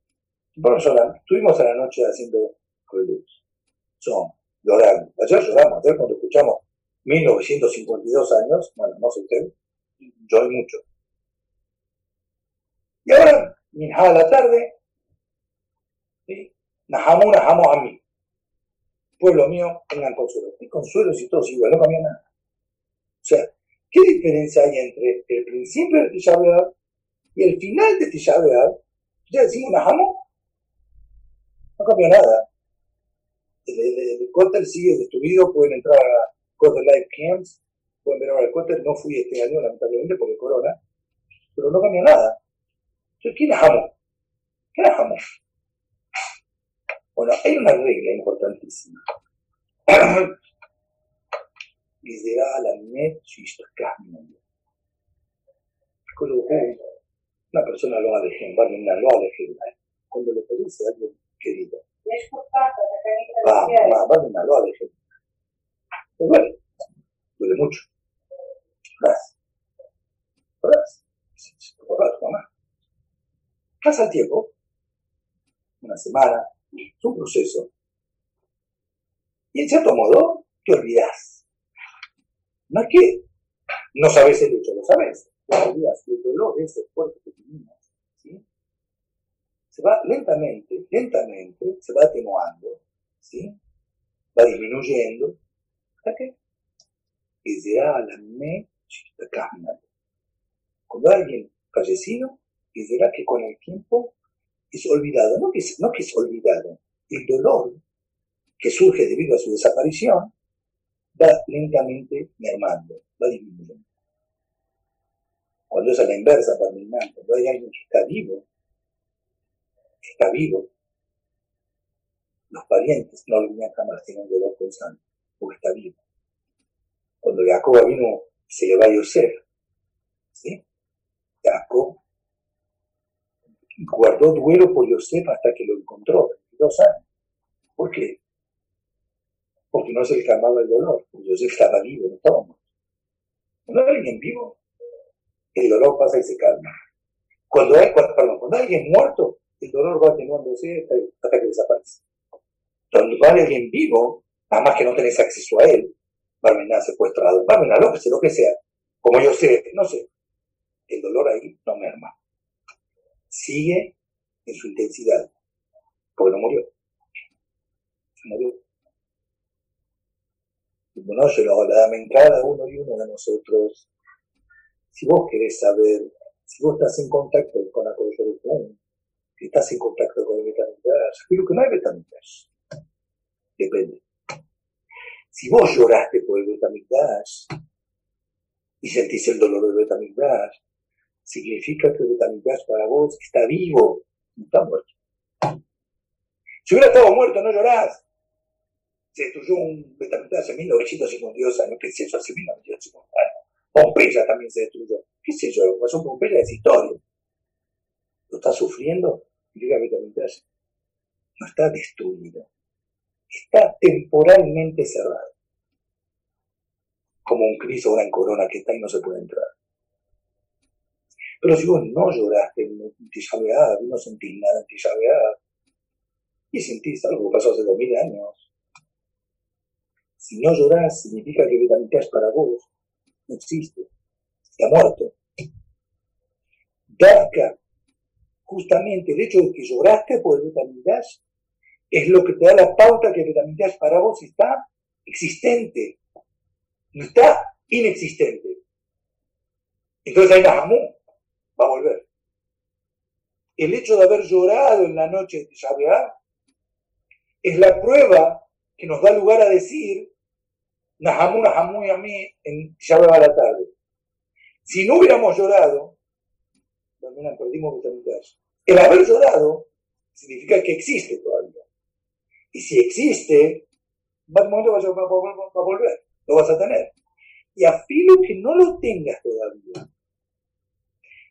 S2: bueno, estuvimos a la noche haciendo luz, son, llorando. Ayer lloramos, ayer cuando escuchamos 1952 años, bueno, no sé usted, lloré mucho. Y ahora, a la tarde, ¿sí? Najamo, najamo a mí pueblo mío, tengan consuelo. ¿Qué consuelo si todos igual? No cambia nada. O sea, ¿qué diferencia hay entre el principio de Tisha y el final de Tisha Ya decimos Nahamo. No cambia nada. El, el, el sigue destruido, pueden entrar a Kotel Live Camps, pueden ver ahora el Kotel. No fui este año, lamentablemente, por el corona, pero no cambia nada. Entonces, ¿qué Nahamo? ¿Qué Nahamo? Bueno, hay una regla importantísima. Lidera la net una persona lo ha de una lo ha de cuando le pedís a alguien querido. Va, va, va, una lo ha de Pues bueno, duele mucho. Gracias. Gracias. mamá. Pasa el tiempo, una semana, es un proceso. Y en cierto modo, te olvidas. No es que no sabes el hecho, lo sabes. Te olvidas del dolor ese fuerte que tenías. ¿sí? se va lentamente, lentamente, se va atenuando, ¿sí? va disminuyendo, ¿hasta qué? Y será la me Cuando alguien fallecido, y será que con el tiempo es olvidado, no que es, no que olvidado, el dolor que surge debido a su desaparición va lentamente mermando, va disminuyendo. Cuando es a la inversa, terminando, cuando hay alguien que está vivo, está vivo, los parientes no venían jamás, tienen dolor constante, porque está vivo. Cuando Jacob vino, se le va a Yosef, ¿sí? Jacob guardó duelo por Yosef hasta que lo encontró, 22 años. ¿Por qué? Porque no se le calmaba el dolor, porque Yosef estaba vivo, no estaba muerto. Cuando hay alguien vivo, el dolor pasa y se calma. Cuando hay, perdón, cuando hay alguien muerto, el dolor va atenuándose hasta, que desaparece. Cuando hay alguien vivo, nada más que no tenés acceso a él, Barmena secuestrado, Barmena lo que sea, lo que sea, como yo sé, no sé, el dolor ahí no merma. Sigue en su intensidad, porque no murió. Se murió. No, yo lo la en cada uno y uno de nosotros. Si vos querés saber, si vos estás en contacto con la Kodesh si estás en contacto con el Betamigdash, creo que no hay Betamigdash. Depende. Si vos lloraste por el Betamigdash y sentís el dolor del Betamigdash, significa que el Betamigdash para vos está vivo, no está muerto. Si hubiera estado muerto, no llorás. Se destruyó un Betamigdash en 1952 años, ¿qué es eso? Hace 1950 años. Pompeya también se destruyó. ¿Qué sé yo? Pasó Pompeya es historia. ¿Lo está sufriendo? Significa que no está destruido. Está temporalmente cerrado. Como un criso o una corona que está y no se puede entrar. Pero si vos no lloraste en Tishabead, no sentís nada Tishabead, y sentís algo que pasó hace dos mil años, si no llorás, significa que es para vos. No existe, está muerto. Darka, justamente el hecho de que lloraste por el Betamigdash es lo que te da la pauta que Betamigdash para vos está existente, no está inexistente. Entonces ahí Nahamú va a volver. El hecho de haber llorado en la noche de Shabeah es la prueba que nos da lugar a decir Nahamu, Nahamu y a mí en Shabeah a la tarde. Si no hubiéramos llorado, también perdimos El haber llorado significa que existe todavía. Y si existe, va a, va a volver, lo vas a tener. Y a filo que no lo tengas todavía,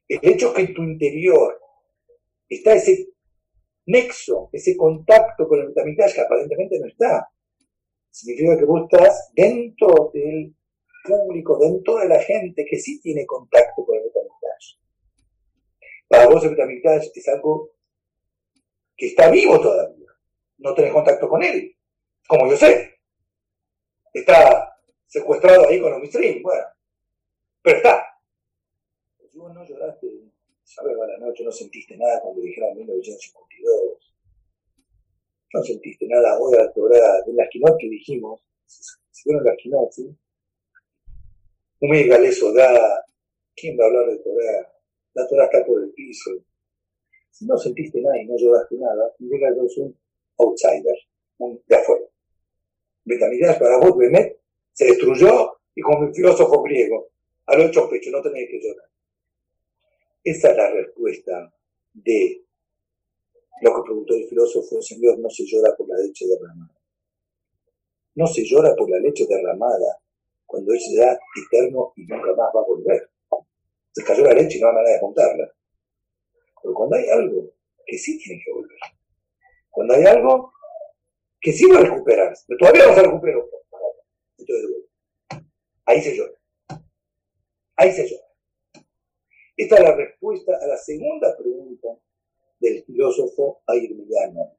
S2: el hecho que en tu interior está ese nexo, ese contacto con el vitaminas que aparentemente no está, significa que vos estás dentro del público, dentro de la gente que sí tiene contacto con el vitaminas. Para vos el vitaminas es algo que está vivo todavía. No tenés contacto con él, como yo sé. Está secuestrado ahí con los mistrim, bueno. Pero está no lloraste, a la noche no sentiste nada cuando dijeron 1952. No sentiste nada hoy a la Torah, de la esquinot que dijimos, si fueron la esquinot, ¿sí? Galé da, ¿quién va a hablar de Torah? La Torah está por el piso. Si no sentiste nada y no lloraste nada, que sos un outsider, un de afuera. Betamidad para vos, Bemet, se destruyó y como un filósofo griego, al ocho pecho, no tenés que llorar. Esa es la respuesta de lo que preguntó el filósofo, Señor, no se llora por la leche derramada. No se llora por la leche derramada cuando es ya eterno y nunca más va a volver. Se cayó la leche y no hay manera de juntarla. Pero cuando hay algo que sí tiene que volver, cuando hay algo que sí va a recuperarse, pero todavía no se recuperó, entonces ahí se llora. Ahí se llora. Esta es la respuesta a la segunda pregunta del filósofo Ayurvedano.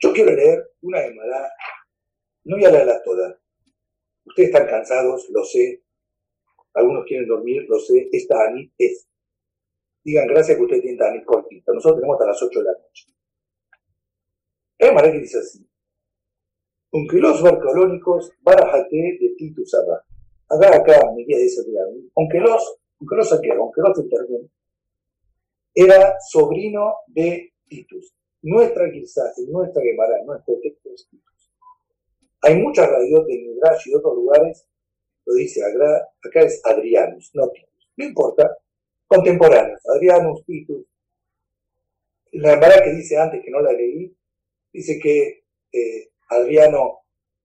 S2: Yo quiero leer una Gemara, no voy a leerla toda. Ustedes están cansados, lo sé. Algunos quieren dormir, lo sé. Esta Anit es. Digan gracias que ustedes tienen Tanit cortita. Nosotros tenemos hasta las 8 de la noche. Hay una que dice así. Aunque los barcolónicos, barajate de Titus. Acá, acá, mi guía dice, aunque los, aunque los saquearon, aunque los intervienen, era sobrino de Titus. Nuestra quizás, nuestra Gemara, nuestro texto es Titus. Hay muchas radios de Midrash y otros lugares, lo dice acá, acá es Adrianus, no Titus. No importa, contemporáneos, Adrianus, Titus. La Gemara que dice antes, que no la leí, dice que eh, Adriano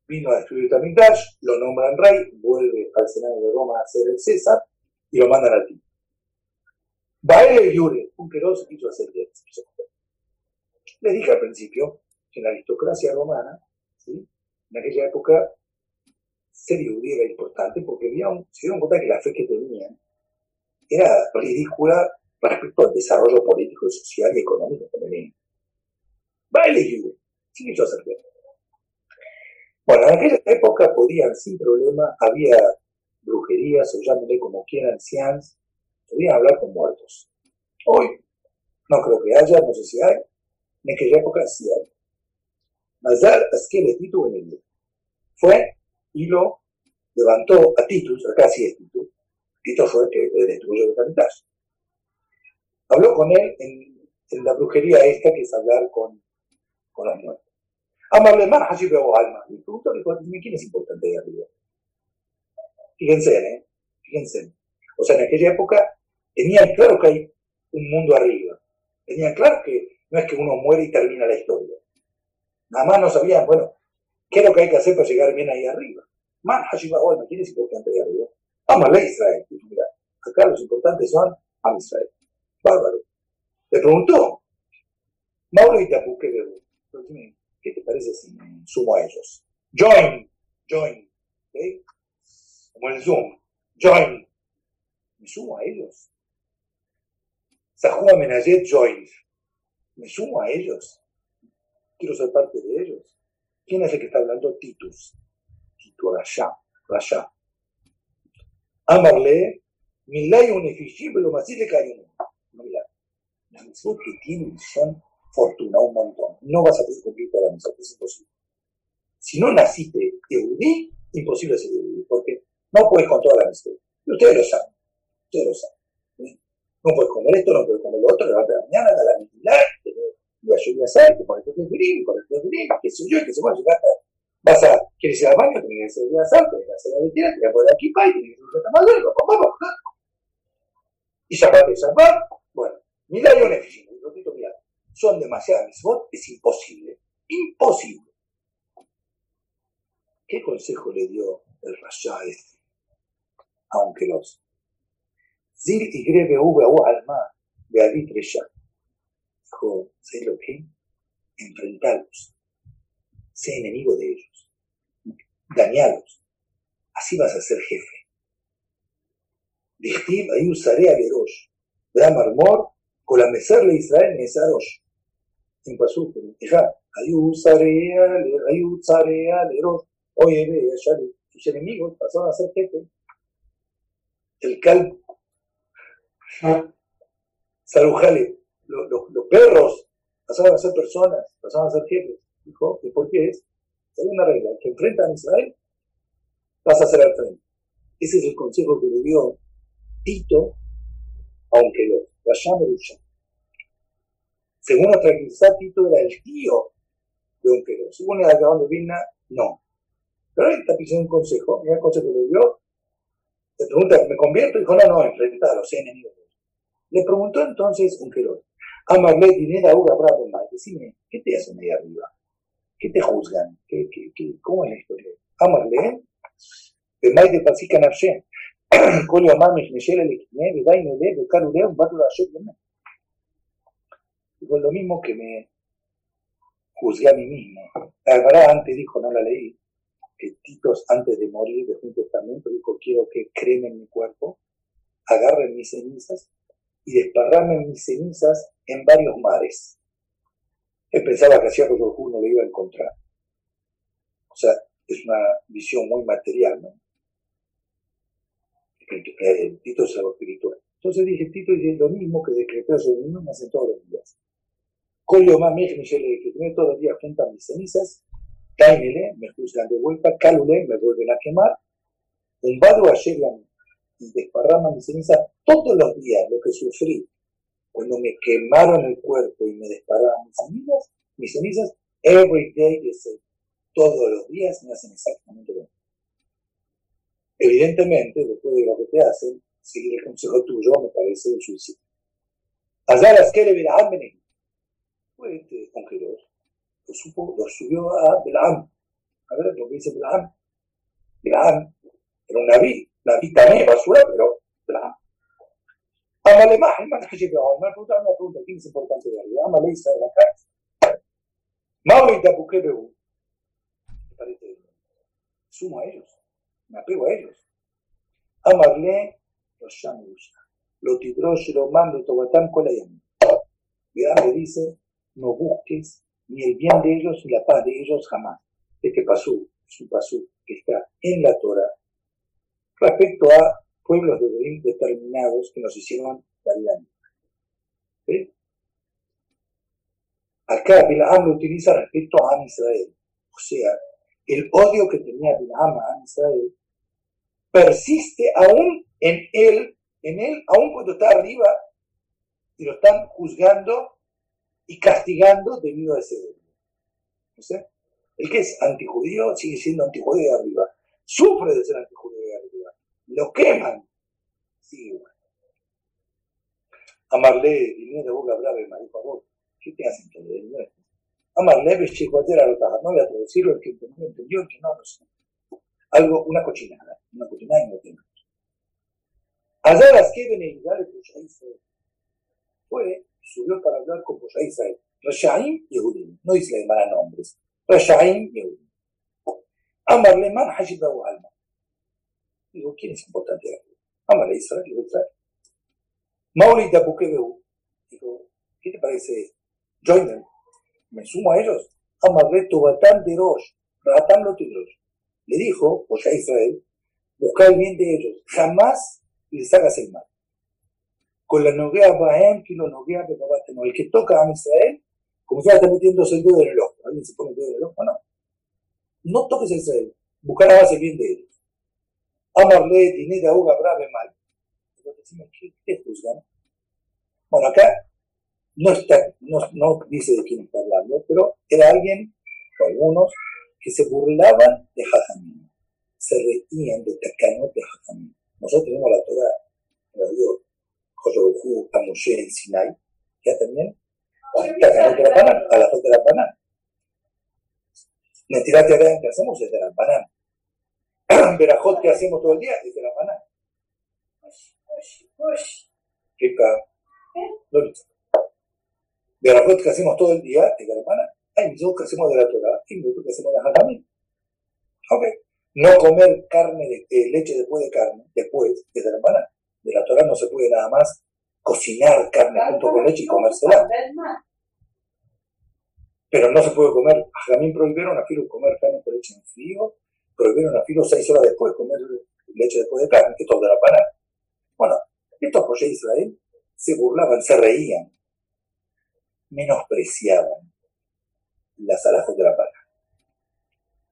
S2: vino a destruir Tamitash, lo nombran rey, vuelve al Senado de Roma a ser el César y lo mandan a ti. Baele Yure, un queroso quiso hacer Les dije al principio que en la aristocracia romana, ¿sí? en aquella época, ser judío era importante porque se dieron cuenta que la fe que tenían era ridícula respecto al desarrollo político, social y económico que tenían. Baile Yure, ¿qué quiso hacer Bueno, en aquella época podían sin problema, había brujerías o como quieran, seans, podían hablar con muertos. Hoy no creo que haya, no sé si hay, en aquella época sí hay. Mazar Askel Titus en el fue y lo levantó a Titus, acá sí es Titus, Titus fue el que destruyó el Camitage. Habló con él en, la brujería esta que es hablar con, con los muertos. Así veo alma. Y preguntó, ¿quién es importante ahí arriba? Fíjense, ¿eh? Fíjense. O sea, en aquella época tenían claro que hay un mundo arriba. Tenían claro que no es que uno muere y termina la historia. Nada más no sabían, bueno, ¿qué es lo que hay que hacer para llegar bien ahí arriba? Man, Hashiva, bueno, ¿quién es importante ahí arriba? Amarle a Israel. mira, acá los importantes son a Israel. Bárbaro. Le preguntó, Mauro y Tapuque, ¿qué te parece si me sumo a ellos? Join, join, ¿ok? Como el Zoom, join, me sumo a ellos. Sahua Menayet join, me sumo a ellos. Quiero ser parte de ellos. ¿Quién es el que está hablando? Titus. Titus Rasha. Rasha. Amarle, Milay lo más de Cayuno. Mira, mitzvot que tienen son fortuna, un montón. No vas a poder cumplir todas las mitzvot, es imposible. Si no naciste Eudí, imposible ser Eudí, porque no puedes con todas las mitzvot. Ustedes lo saben. Ustedes lo saben. No puedes comer esto, no puedes comer lo otro, levanta la mañana, da la vigilar, y ayuda a hacer, que por esto es gris, por esto es gris, qué sé yo, que se a llegar Vas a, quieres ir al baño, tienes que hacer una sal, tienes que hacer la mentira, tienes que poner aquí pa, y tienes que hacer un retamador, lo vamos, y zapate y zapar, bueno, mira yo un repito, son demasiadas es imposible, imposible. ¿Qué consejo le dio el Rasha este? Aunque los Zir y Grebe Uba Alma de Adit Resha. Dijo, ¿sabes lo que? Enfrentarlos. Sé enemigo de ellos. Dañalos. Así vas a ser jefe. Dichtiv ahí usaré a Gerosh. De Amarmor, con la Israel Mesarosh. En Pasuk, deja, ahí usaré a Gerosh. Oye, ya tus enemigos pasaron a ser jefe. El calvo Sarujale, los, los, perros pasaban a ser personas, pasaban a ser jefes. Dijo, ¿y por qué es? Hay una regla, el que enfrenta a Israel pasa a ser al frente. Ese es el consejo que le dio Tito aunque lo Rusha según otra Tito era el tío de un Perón. Según el alcalde de Vilna, no. Pero él está pidiendo un consejo, y el consejo que le dio, le pregunta, ¿me convierto? Y dijo, no, no, enfrentar a los enemigos. Le preguntó entonces un Perón, Amarle, Dinera, Uga, Bravo, Mal, decime, ¿qué te hacen ahí arriba? ¿Qué te juzgan? ¿Qué, qué, qué? cómo es la historia? Amarle, de Mai de Pasica Nafshe, Colio Mamesh, Meshele, Lequiné, Vidai, Nele, Becaru, León, Batu, Rashet, León. Y con lo mismo que me juzgué a mí mismo. Alvará antes dijo, no la leí, que Titos antes de morir de un testamento dijo, quiero que cremen mi cuerpo, agarren mis cenizas y desparramen mis cenizas en varios mares. Él pensaba que a Cierro no lo iba a encontrar. O sea, es una visión muy material, ¿no? Tito es algo espiritual. Entonces dije, Tito es lo mismo que decretó sobre mí, más en todos los días. Que días juntan mis cenizas, Cainele, me juzgan de vuelta, Calule, me vuelven a quemar, un vado llegan y desparraman mis cenizas todos los días, lo que sufrí cuando me quemaron el cuerpo y me desparraban mis cenizas, mis cenizas, every day, todos los días me hacen exactamente lo mismo. Evidentemente, después de lo que te hacen, seguir el consejo tuyo me parece un suicidio. Azar Askere Bilam fue este congeló, lo, supo, lo subió a Bilam. A ver lo que dice Bilam. Bilam era un naví, naví también basura, pero Bilam. Amale más, el man que me pregunta una pregunta, ¿quién es importante de arriba? Amale Isa de la casa. Maui Tapukebehu. Me parece, sumo a ellos, me apego a ellos. Amarle lo tidrosh, lo mando, tobatán, colayam. le dice, no busques ni el bien de ellos ni la paz de ellos jamás. Este pasú es un pasú que está en la Torah respecto a pueblos de determinados que nos hicieron la vida ¿Sí? Acá Bilaam lo utiliza respecto a Israel. O sea, el odio que tenía Bilaam a Israel persiste aún en él en él, aun cuando está arriba, y lo están juzgando y castigando debido a ese odio. ¿No El que es antijudío sigue siendo antijudío de arriba. Sufre de ser antijudío de arriba. Lo queman. Sigue igual. Amarle, dinero boca brava, a vos. ¿Qué te hacen entender? Amarle, bechicuatera, no voy a traducirlo, el que no entendió, el que no, no sé. Algo, una cochinada. Una cochinada tiene. Allá las que ven a Israel. Fue, subió para hablar con Pusha Israel. Rashaim y Yehudim. No dice la hermana nombres. Rashaim y Yehudim. Amarle man hajibahu alma. Digo, ¿quién es importante aquí? Amarle Israel y Israel. Mauli Tapukebehu. Digo, ¿qué te parece? Join them. Me sumo a ellos. Amarle Tobatán de Rosh. Ratán Lotidrosh. Le dijo, Pusha Israel, busca el bien de ellos. Jamás les hagas el mal. Con la noguea Bahem, que lo noguea no. El que toca a Israel, como si está metiéndose el dedo en el ojo. ¿Alguien se pone el dedo en el ojo? No. No toques a Israel. Buscar a base bien de ellos. Amarle, dinero, ahoga, brave, mal. ¿qué te juzgan? Bueno, acá no, está, no, no dice de quién está hablando, pero era alguien, o algunos, que se burlaban de Jajamín. Se reían de Tacano de Jajamín. Nosotros tenemos la Torah, nos dio A Moshe en Sinai, ya también, la de la a la de la banana. Que que hacemos es de la banana. Verajot que hacemos todo el día es de la banana. ¿Qué Verajot que hacemos todo el día es de la banana. Hay mitzvot que hacemos de la Torah y mitzvot que hacemos de la Hagamim. Ok no comer carne de, eh, leche después de carne, después, desde la banana. De la Torah no se puede nada más cocinar carne junto con leche y comérsela. Pero no se puede comer, también prohibieron a Filo comer carne con leche en frío, prohibieron a Filo seis horas después comer leche después de carne, que todo la banana. Bueno, estos de Israel se burlaban, se reían, menospreciaban las alas de la banana.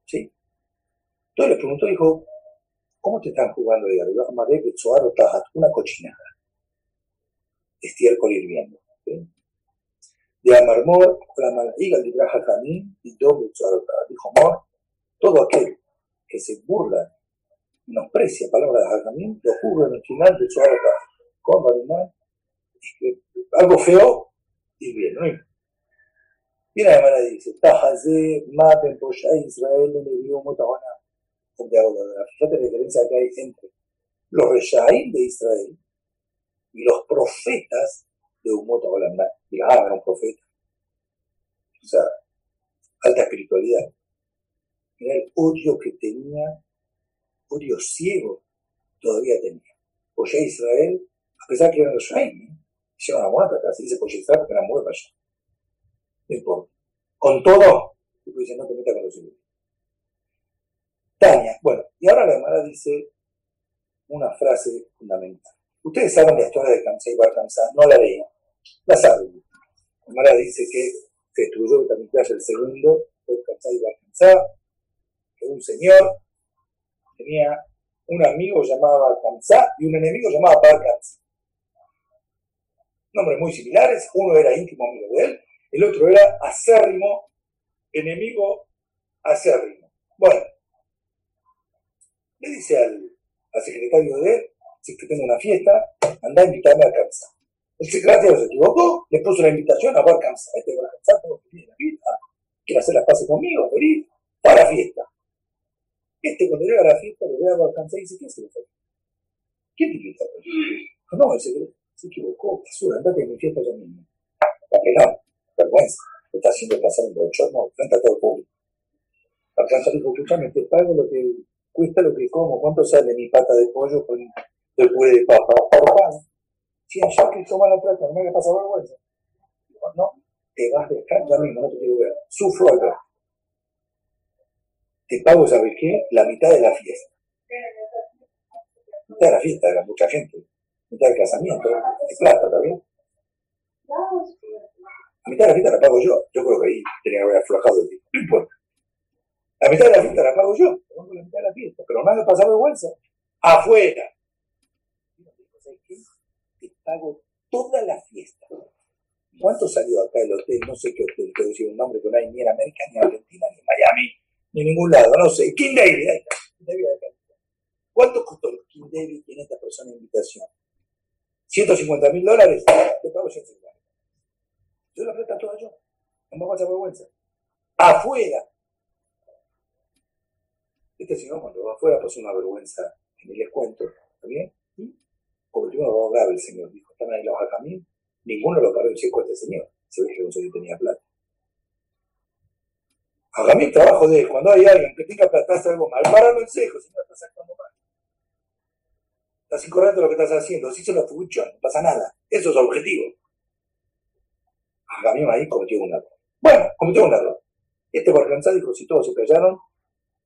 S2: ¿Sí? Entonces le preguntó, dijo, ¿cómo te están jugando ahí arriba? Una cochinada. Estiércol hirviendo. De Amarmor, la maldiga de Tamín y Do Betsuaro Dijo Mor, todo aquel que se burla, menosprecia palabras de Hakamim, lo juzga en el final de Tajat. Con algo feo, hirviendo. ¿no? Y la dice, Tajaze, Maten, Posha, Israel, en el idioma Fíjate la diferencia que hay entre los Reshaim de Israel y los profetas de Umot Olamá. Y la era un profeta. O sea, alta espiritualidad. Era el odio que tenía, odio ciego, todavía tenía. Pues Israel, a pesar que eran los ¿eh? lleva una muerte acá, se dice Poya Israel porque era para allá. No importa. Con todo, dice, no te metas con los civiles. Tania. Bueno, y ahora la hermana dice una frase fundamental. Ustedes saben la historia de Kamsa y Bar no la leí, la saben. Mara dice que se destruyó Betamikdash el segundo por Kamsa y Bar que un señor tenía un amigo llamado Kamsa y un enemigo llamado Bar Nombres muy similares, uno era íntimo amigo de él, el otro era acérrimo, enemigo acérrimo. Bueno, le dice al, secretario de él, si que tengo una fiesta, anda a invitarme a Kamsa. El secretario se equivocó, le puso la invitación a Kamsa. Este Bar Kamsa, todo que la fiesta, quiere hacer las paces conmigo, feliz, para la fiesta. Este cuando llega a la fiesta, lo ve a Bar Kamsa y dice, ¿qué se le fue? ¿Quién te invitó? No, el secretario se equivocó, basura, andate en mi fiesta ya mismo. ¿Para qué no? Vergüenza. Está haciendo pasar un bochorno frente a todo el público. Bar Kamsa dijo, escúchame, te pago lo que cuesta lo que como, ¿cuánto sale mi pata de pollo con el puré de papa? Por Si allá que toma la plata, no me haga pasar vergüenza. No, te vas de ya mismo, no te quiero ver. Sufro acá. Te pago, ¿sabes qué? La mitad de la fiesta. La mitad de la fiesta, era mucha gente. La mitad del casamiento, de plata, ¿está bien? La mitad de la fiesta la pago yo. Yo creo que ahí tenía que haber aflojado el tipo. No importa. La mitad de la fiesta la pago yo, la mitad de la fiesta, pero no me pasa vergüenza. Afuera. Te pago toda la fiesta. ¿Cuánto salió acá el hotel? No sé qué hotel, quiero decir un nombre que no hay ni en América, ni en Argentina, ni en Miami, ni en ningún lado, no sé. King David, ahí está. ¿Cuánto costó el King David en esta persona de invitación? ¿150 mil dólares? Te pago 150. Yo la plata toda yo. No me pasa vergüenza. Afuera. Este señor cuando va afuera pasó una vergüenza, ni les cuento, ¿está bien? Y cometió un error grave el señor, dijo, están ahí los ajamín, ninguno lo paró en seco a este señor, se ve que sé tenía plata. Ajamín, trabajo de él, cuando hay alguien que tenga plata, hace algo mal, páralo en seco, señor, estás actuando mal. Estás incorrecto lo que estás haciendo, si se lo funciona, no pasa nada, eso es objetivo. Ajamín ahí cometió un error. Bueno, cometió un error. Este por dijo, si todos se callaron,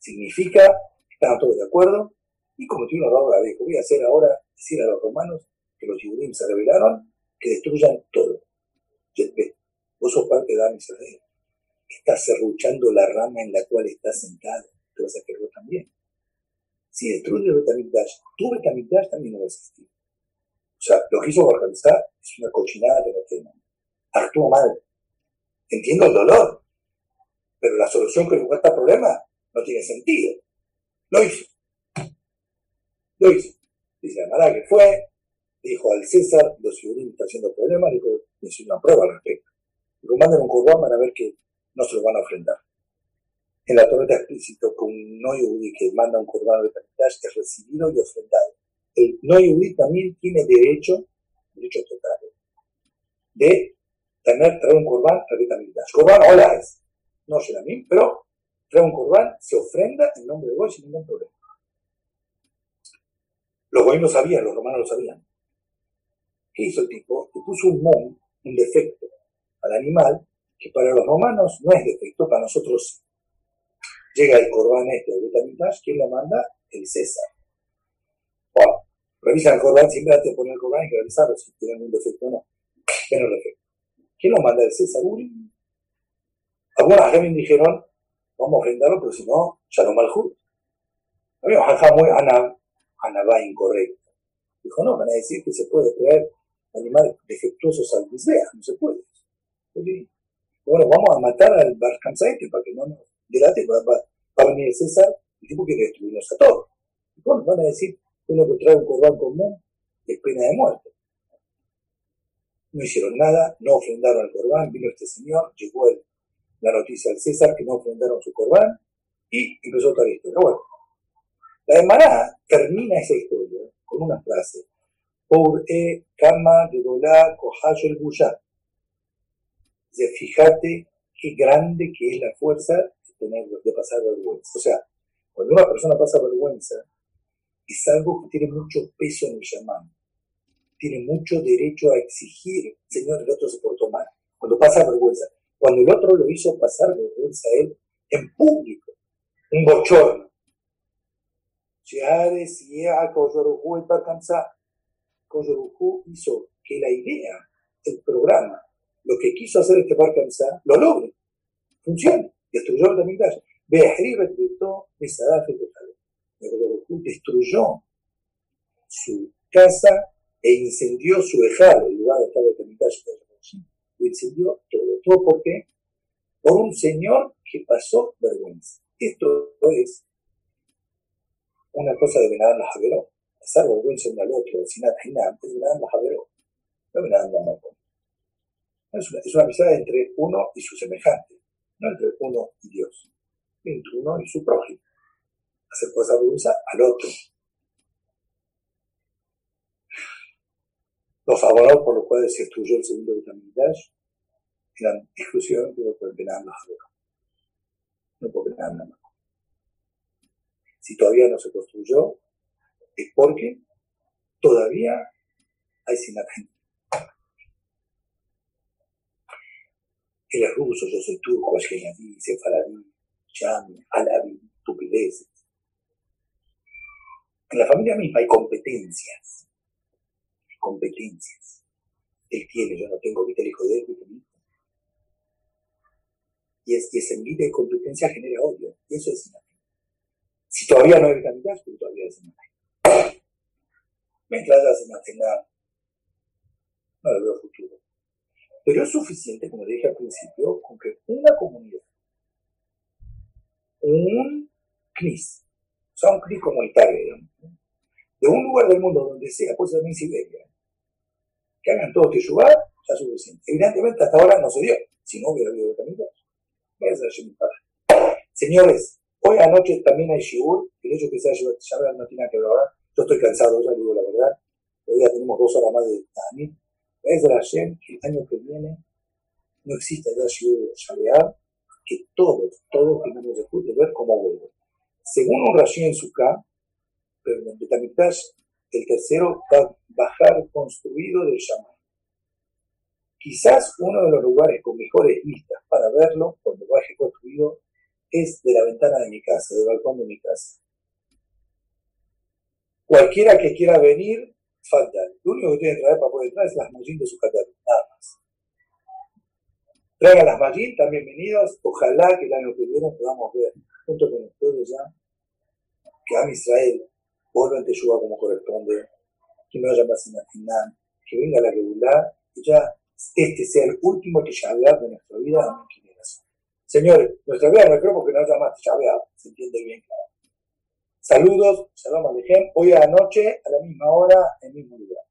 S2: significa que estaban todos de acuerdo y cometió un error grave. Voy a hacer ahora decir a los romanos que los judíos se rebelaron, que destruyan todo. Vos sos parte de Israel. Estás serruchando la rama en la cual estás sentado. Te vas a quedar también. Si destruyes el Betamikdash, tu Betamikdash también no va a existir. O sea, lo que hizo organizar es una cochinada de los temas. Actuó mal. Entiendo el dolor, pero la solución que encuentra el problema no tiene sentido. Lo hizo. Lo hizo. Dice Amará que fue, dijo al César, los ciudadanos están haciendo problemas, dijo, necesito una prueba al respecto. Dijo, manden un corbán para ver que no se lo van a ofrendar. En la torreta explícito que un no yudí que manda un corbán de Betamitash es recibido y ofrendado. El no yudí también tiene derecho, derecho total, de tener, traer un corbán a Betamitash. Corbán, hola es. No será mí, pero trae un corbán, se ofrenda en nombre de Goy sin ningún problema. Los Goy no sabían, los romanos lo sabían. ¿Qué hizo el tipo? Le puso un mon, un defecto al animal, que para los romanos no es defecto, para nosotros Llega el corbán este de Betamitash, ¿quién lo manda? El César. Bueno, revisan el corbán, siempre antes de el corbán hay que revisarlo si tienen un defecto o no. Tiene defecto. ¿Quién lo manda? El César Uri. Algunas también dijeron, vamos a ofrendarlo, pero si no, ya no Malhut. Había un muy anabá incorrecto. Dijo, no, van a decir que se puede traer animales defectuosos al Bisbea, no se puede. Bueno, vamos a matar al Barcanzaite para que no nos delate, va, va, va, a venir César, el tipo quiere destruirnos a todos. Y bueno, van a decir, uno que trae un corbán común es pena de muerte. No hicieron nada, no ofrendaron al corbán, vino este señor, llegó el la noticia al César que no ofrendaron su corbán y empezó otra historia. Bueno, la de termina esa historia con una frase. Por e kama de dolá cojayo el buya. De fíjate qué grande que es la fuerza de, de pasar vergüenza. O sea, cuando una persona pasa vergüenza, es algo que tiene mucho peso en el llamado. Tiene mucho derecho a exigir, Señor, el otro se portó mal. Cuando pasa vergüenza cuando el otro lo hizo pasar vergüenza a en público, un bochorno. Koyorujú hizo que la idea, el programa, lo que quiso hacer este Bar lo logre, funcione, destruyó el Tamigdash. Behri reclutó Misadaf y destruyó su casa e incendió su ejado, el lugar donde estaba el Tamigdash, lo incendió todo. ¿Todo por qué? Por un señor que pasó vergüenza. Esto es una cosa de Benadán Javeró. Pasar vergüenza uno al otro, sin nada, es Benadán Javeró. No Benadán Makom. Es una, es una amistad entre uno y su semejante, no entre uno y Dios, entre uno y su prójimo. Hacer pasar vergüenza al otro. Los favores por los cuales se destruyó el segundo Vitamidash eran exclusivamente por el Benadán Javeró. No por Benadán Makom. Si todavía no se construyó, es porque todavía hay sinapsis. Él es ruso, yo soy turco, ashkenazí, sefaradí, chami, alabí, tupideces. En la familia misma hay competencias. Competencias. Él tiene, yo no tengo, hijo de. Y, es, y esa envidia y competencia genera odio. Y eso es sinapsis. Si todavía no hay candidato, pero todavía es hay. Mientras haya tenga, no le veo futuro. Pero es suficiente, como dije al principio, con que una comunidad, un CNIS, o sea, un CNIS comunitario, digamos, de un lugar del mundo donde sea, ser en Siberia, que hagan todo que ayudar, ya es suficiente. Evidentemente, hasta ahora no se dio, si no hubiera habido candidatos. Señores, Hoy anoche también hay Shiur, el hecho que se haya Shabbat no tiene que ver. Yo estoy cansado, ya digo la verdad. Hoy ya tenemos dos horas más de Tani. Es de la Shem el año que viene no exista ya Shiur de Shabbat, que todos, todos tenemos de ver cómo vuelve. Según un Rashi en su K, pero en Betamikdash, el tercero bajar construido del Shaman. Quizás uno de los lugares con mejores vistas para verlo cuando baje construido es de la ventana de mi casa, del balcón de mi casa. Cualquiera que quiera venir, falta. Lo único que tiene que traer para poder entrar es las magín de su catálogo, nada más. Traigan las magín, también bienvenidos. Ojalá que el año que viene podamos ver, junto con ustedes ya, que a Israel vuelva en Teshuvah como corresponde, que no haya más nada, que venga la regular, que ya este sea el último que de nuestra vida. Señores, nuestra vida no creo porque no haya más chaveado, se entiende bien claro. Saludos, saludos Alejem, hoy a la noche, a la misma hora, en el mismo lugar.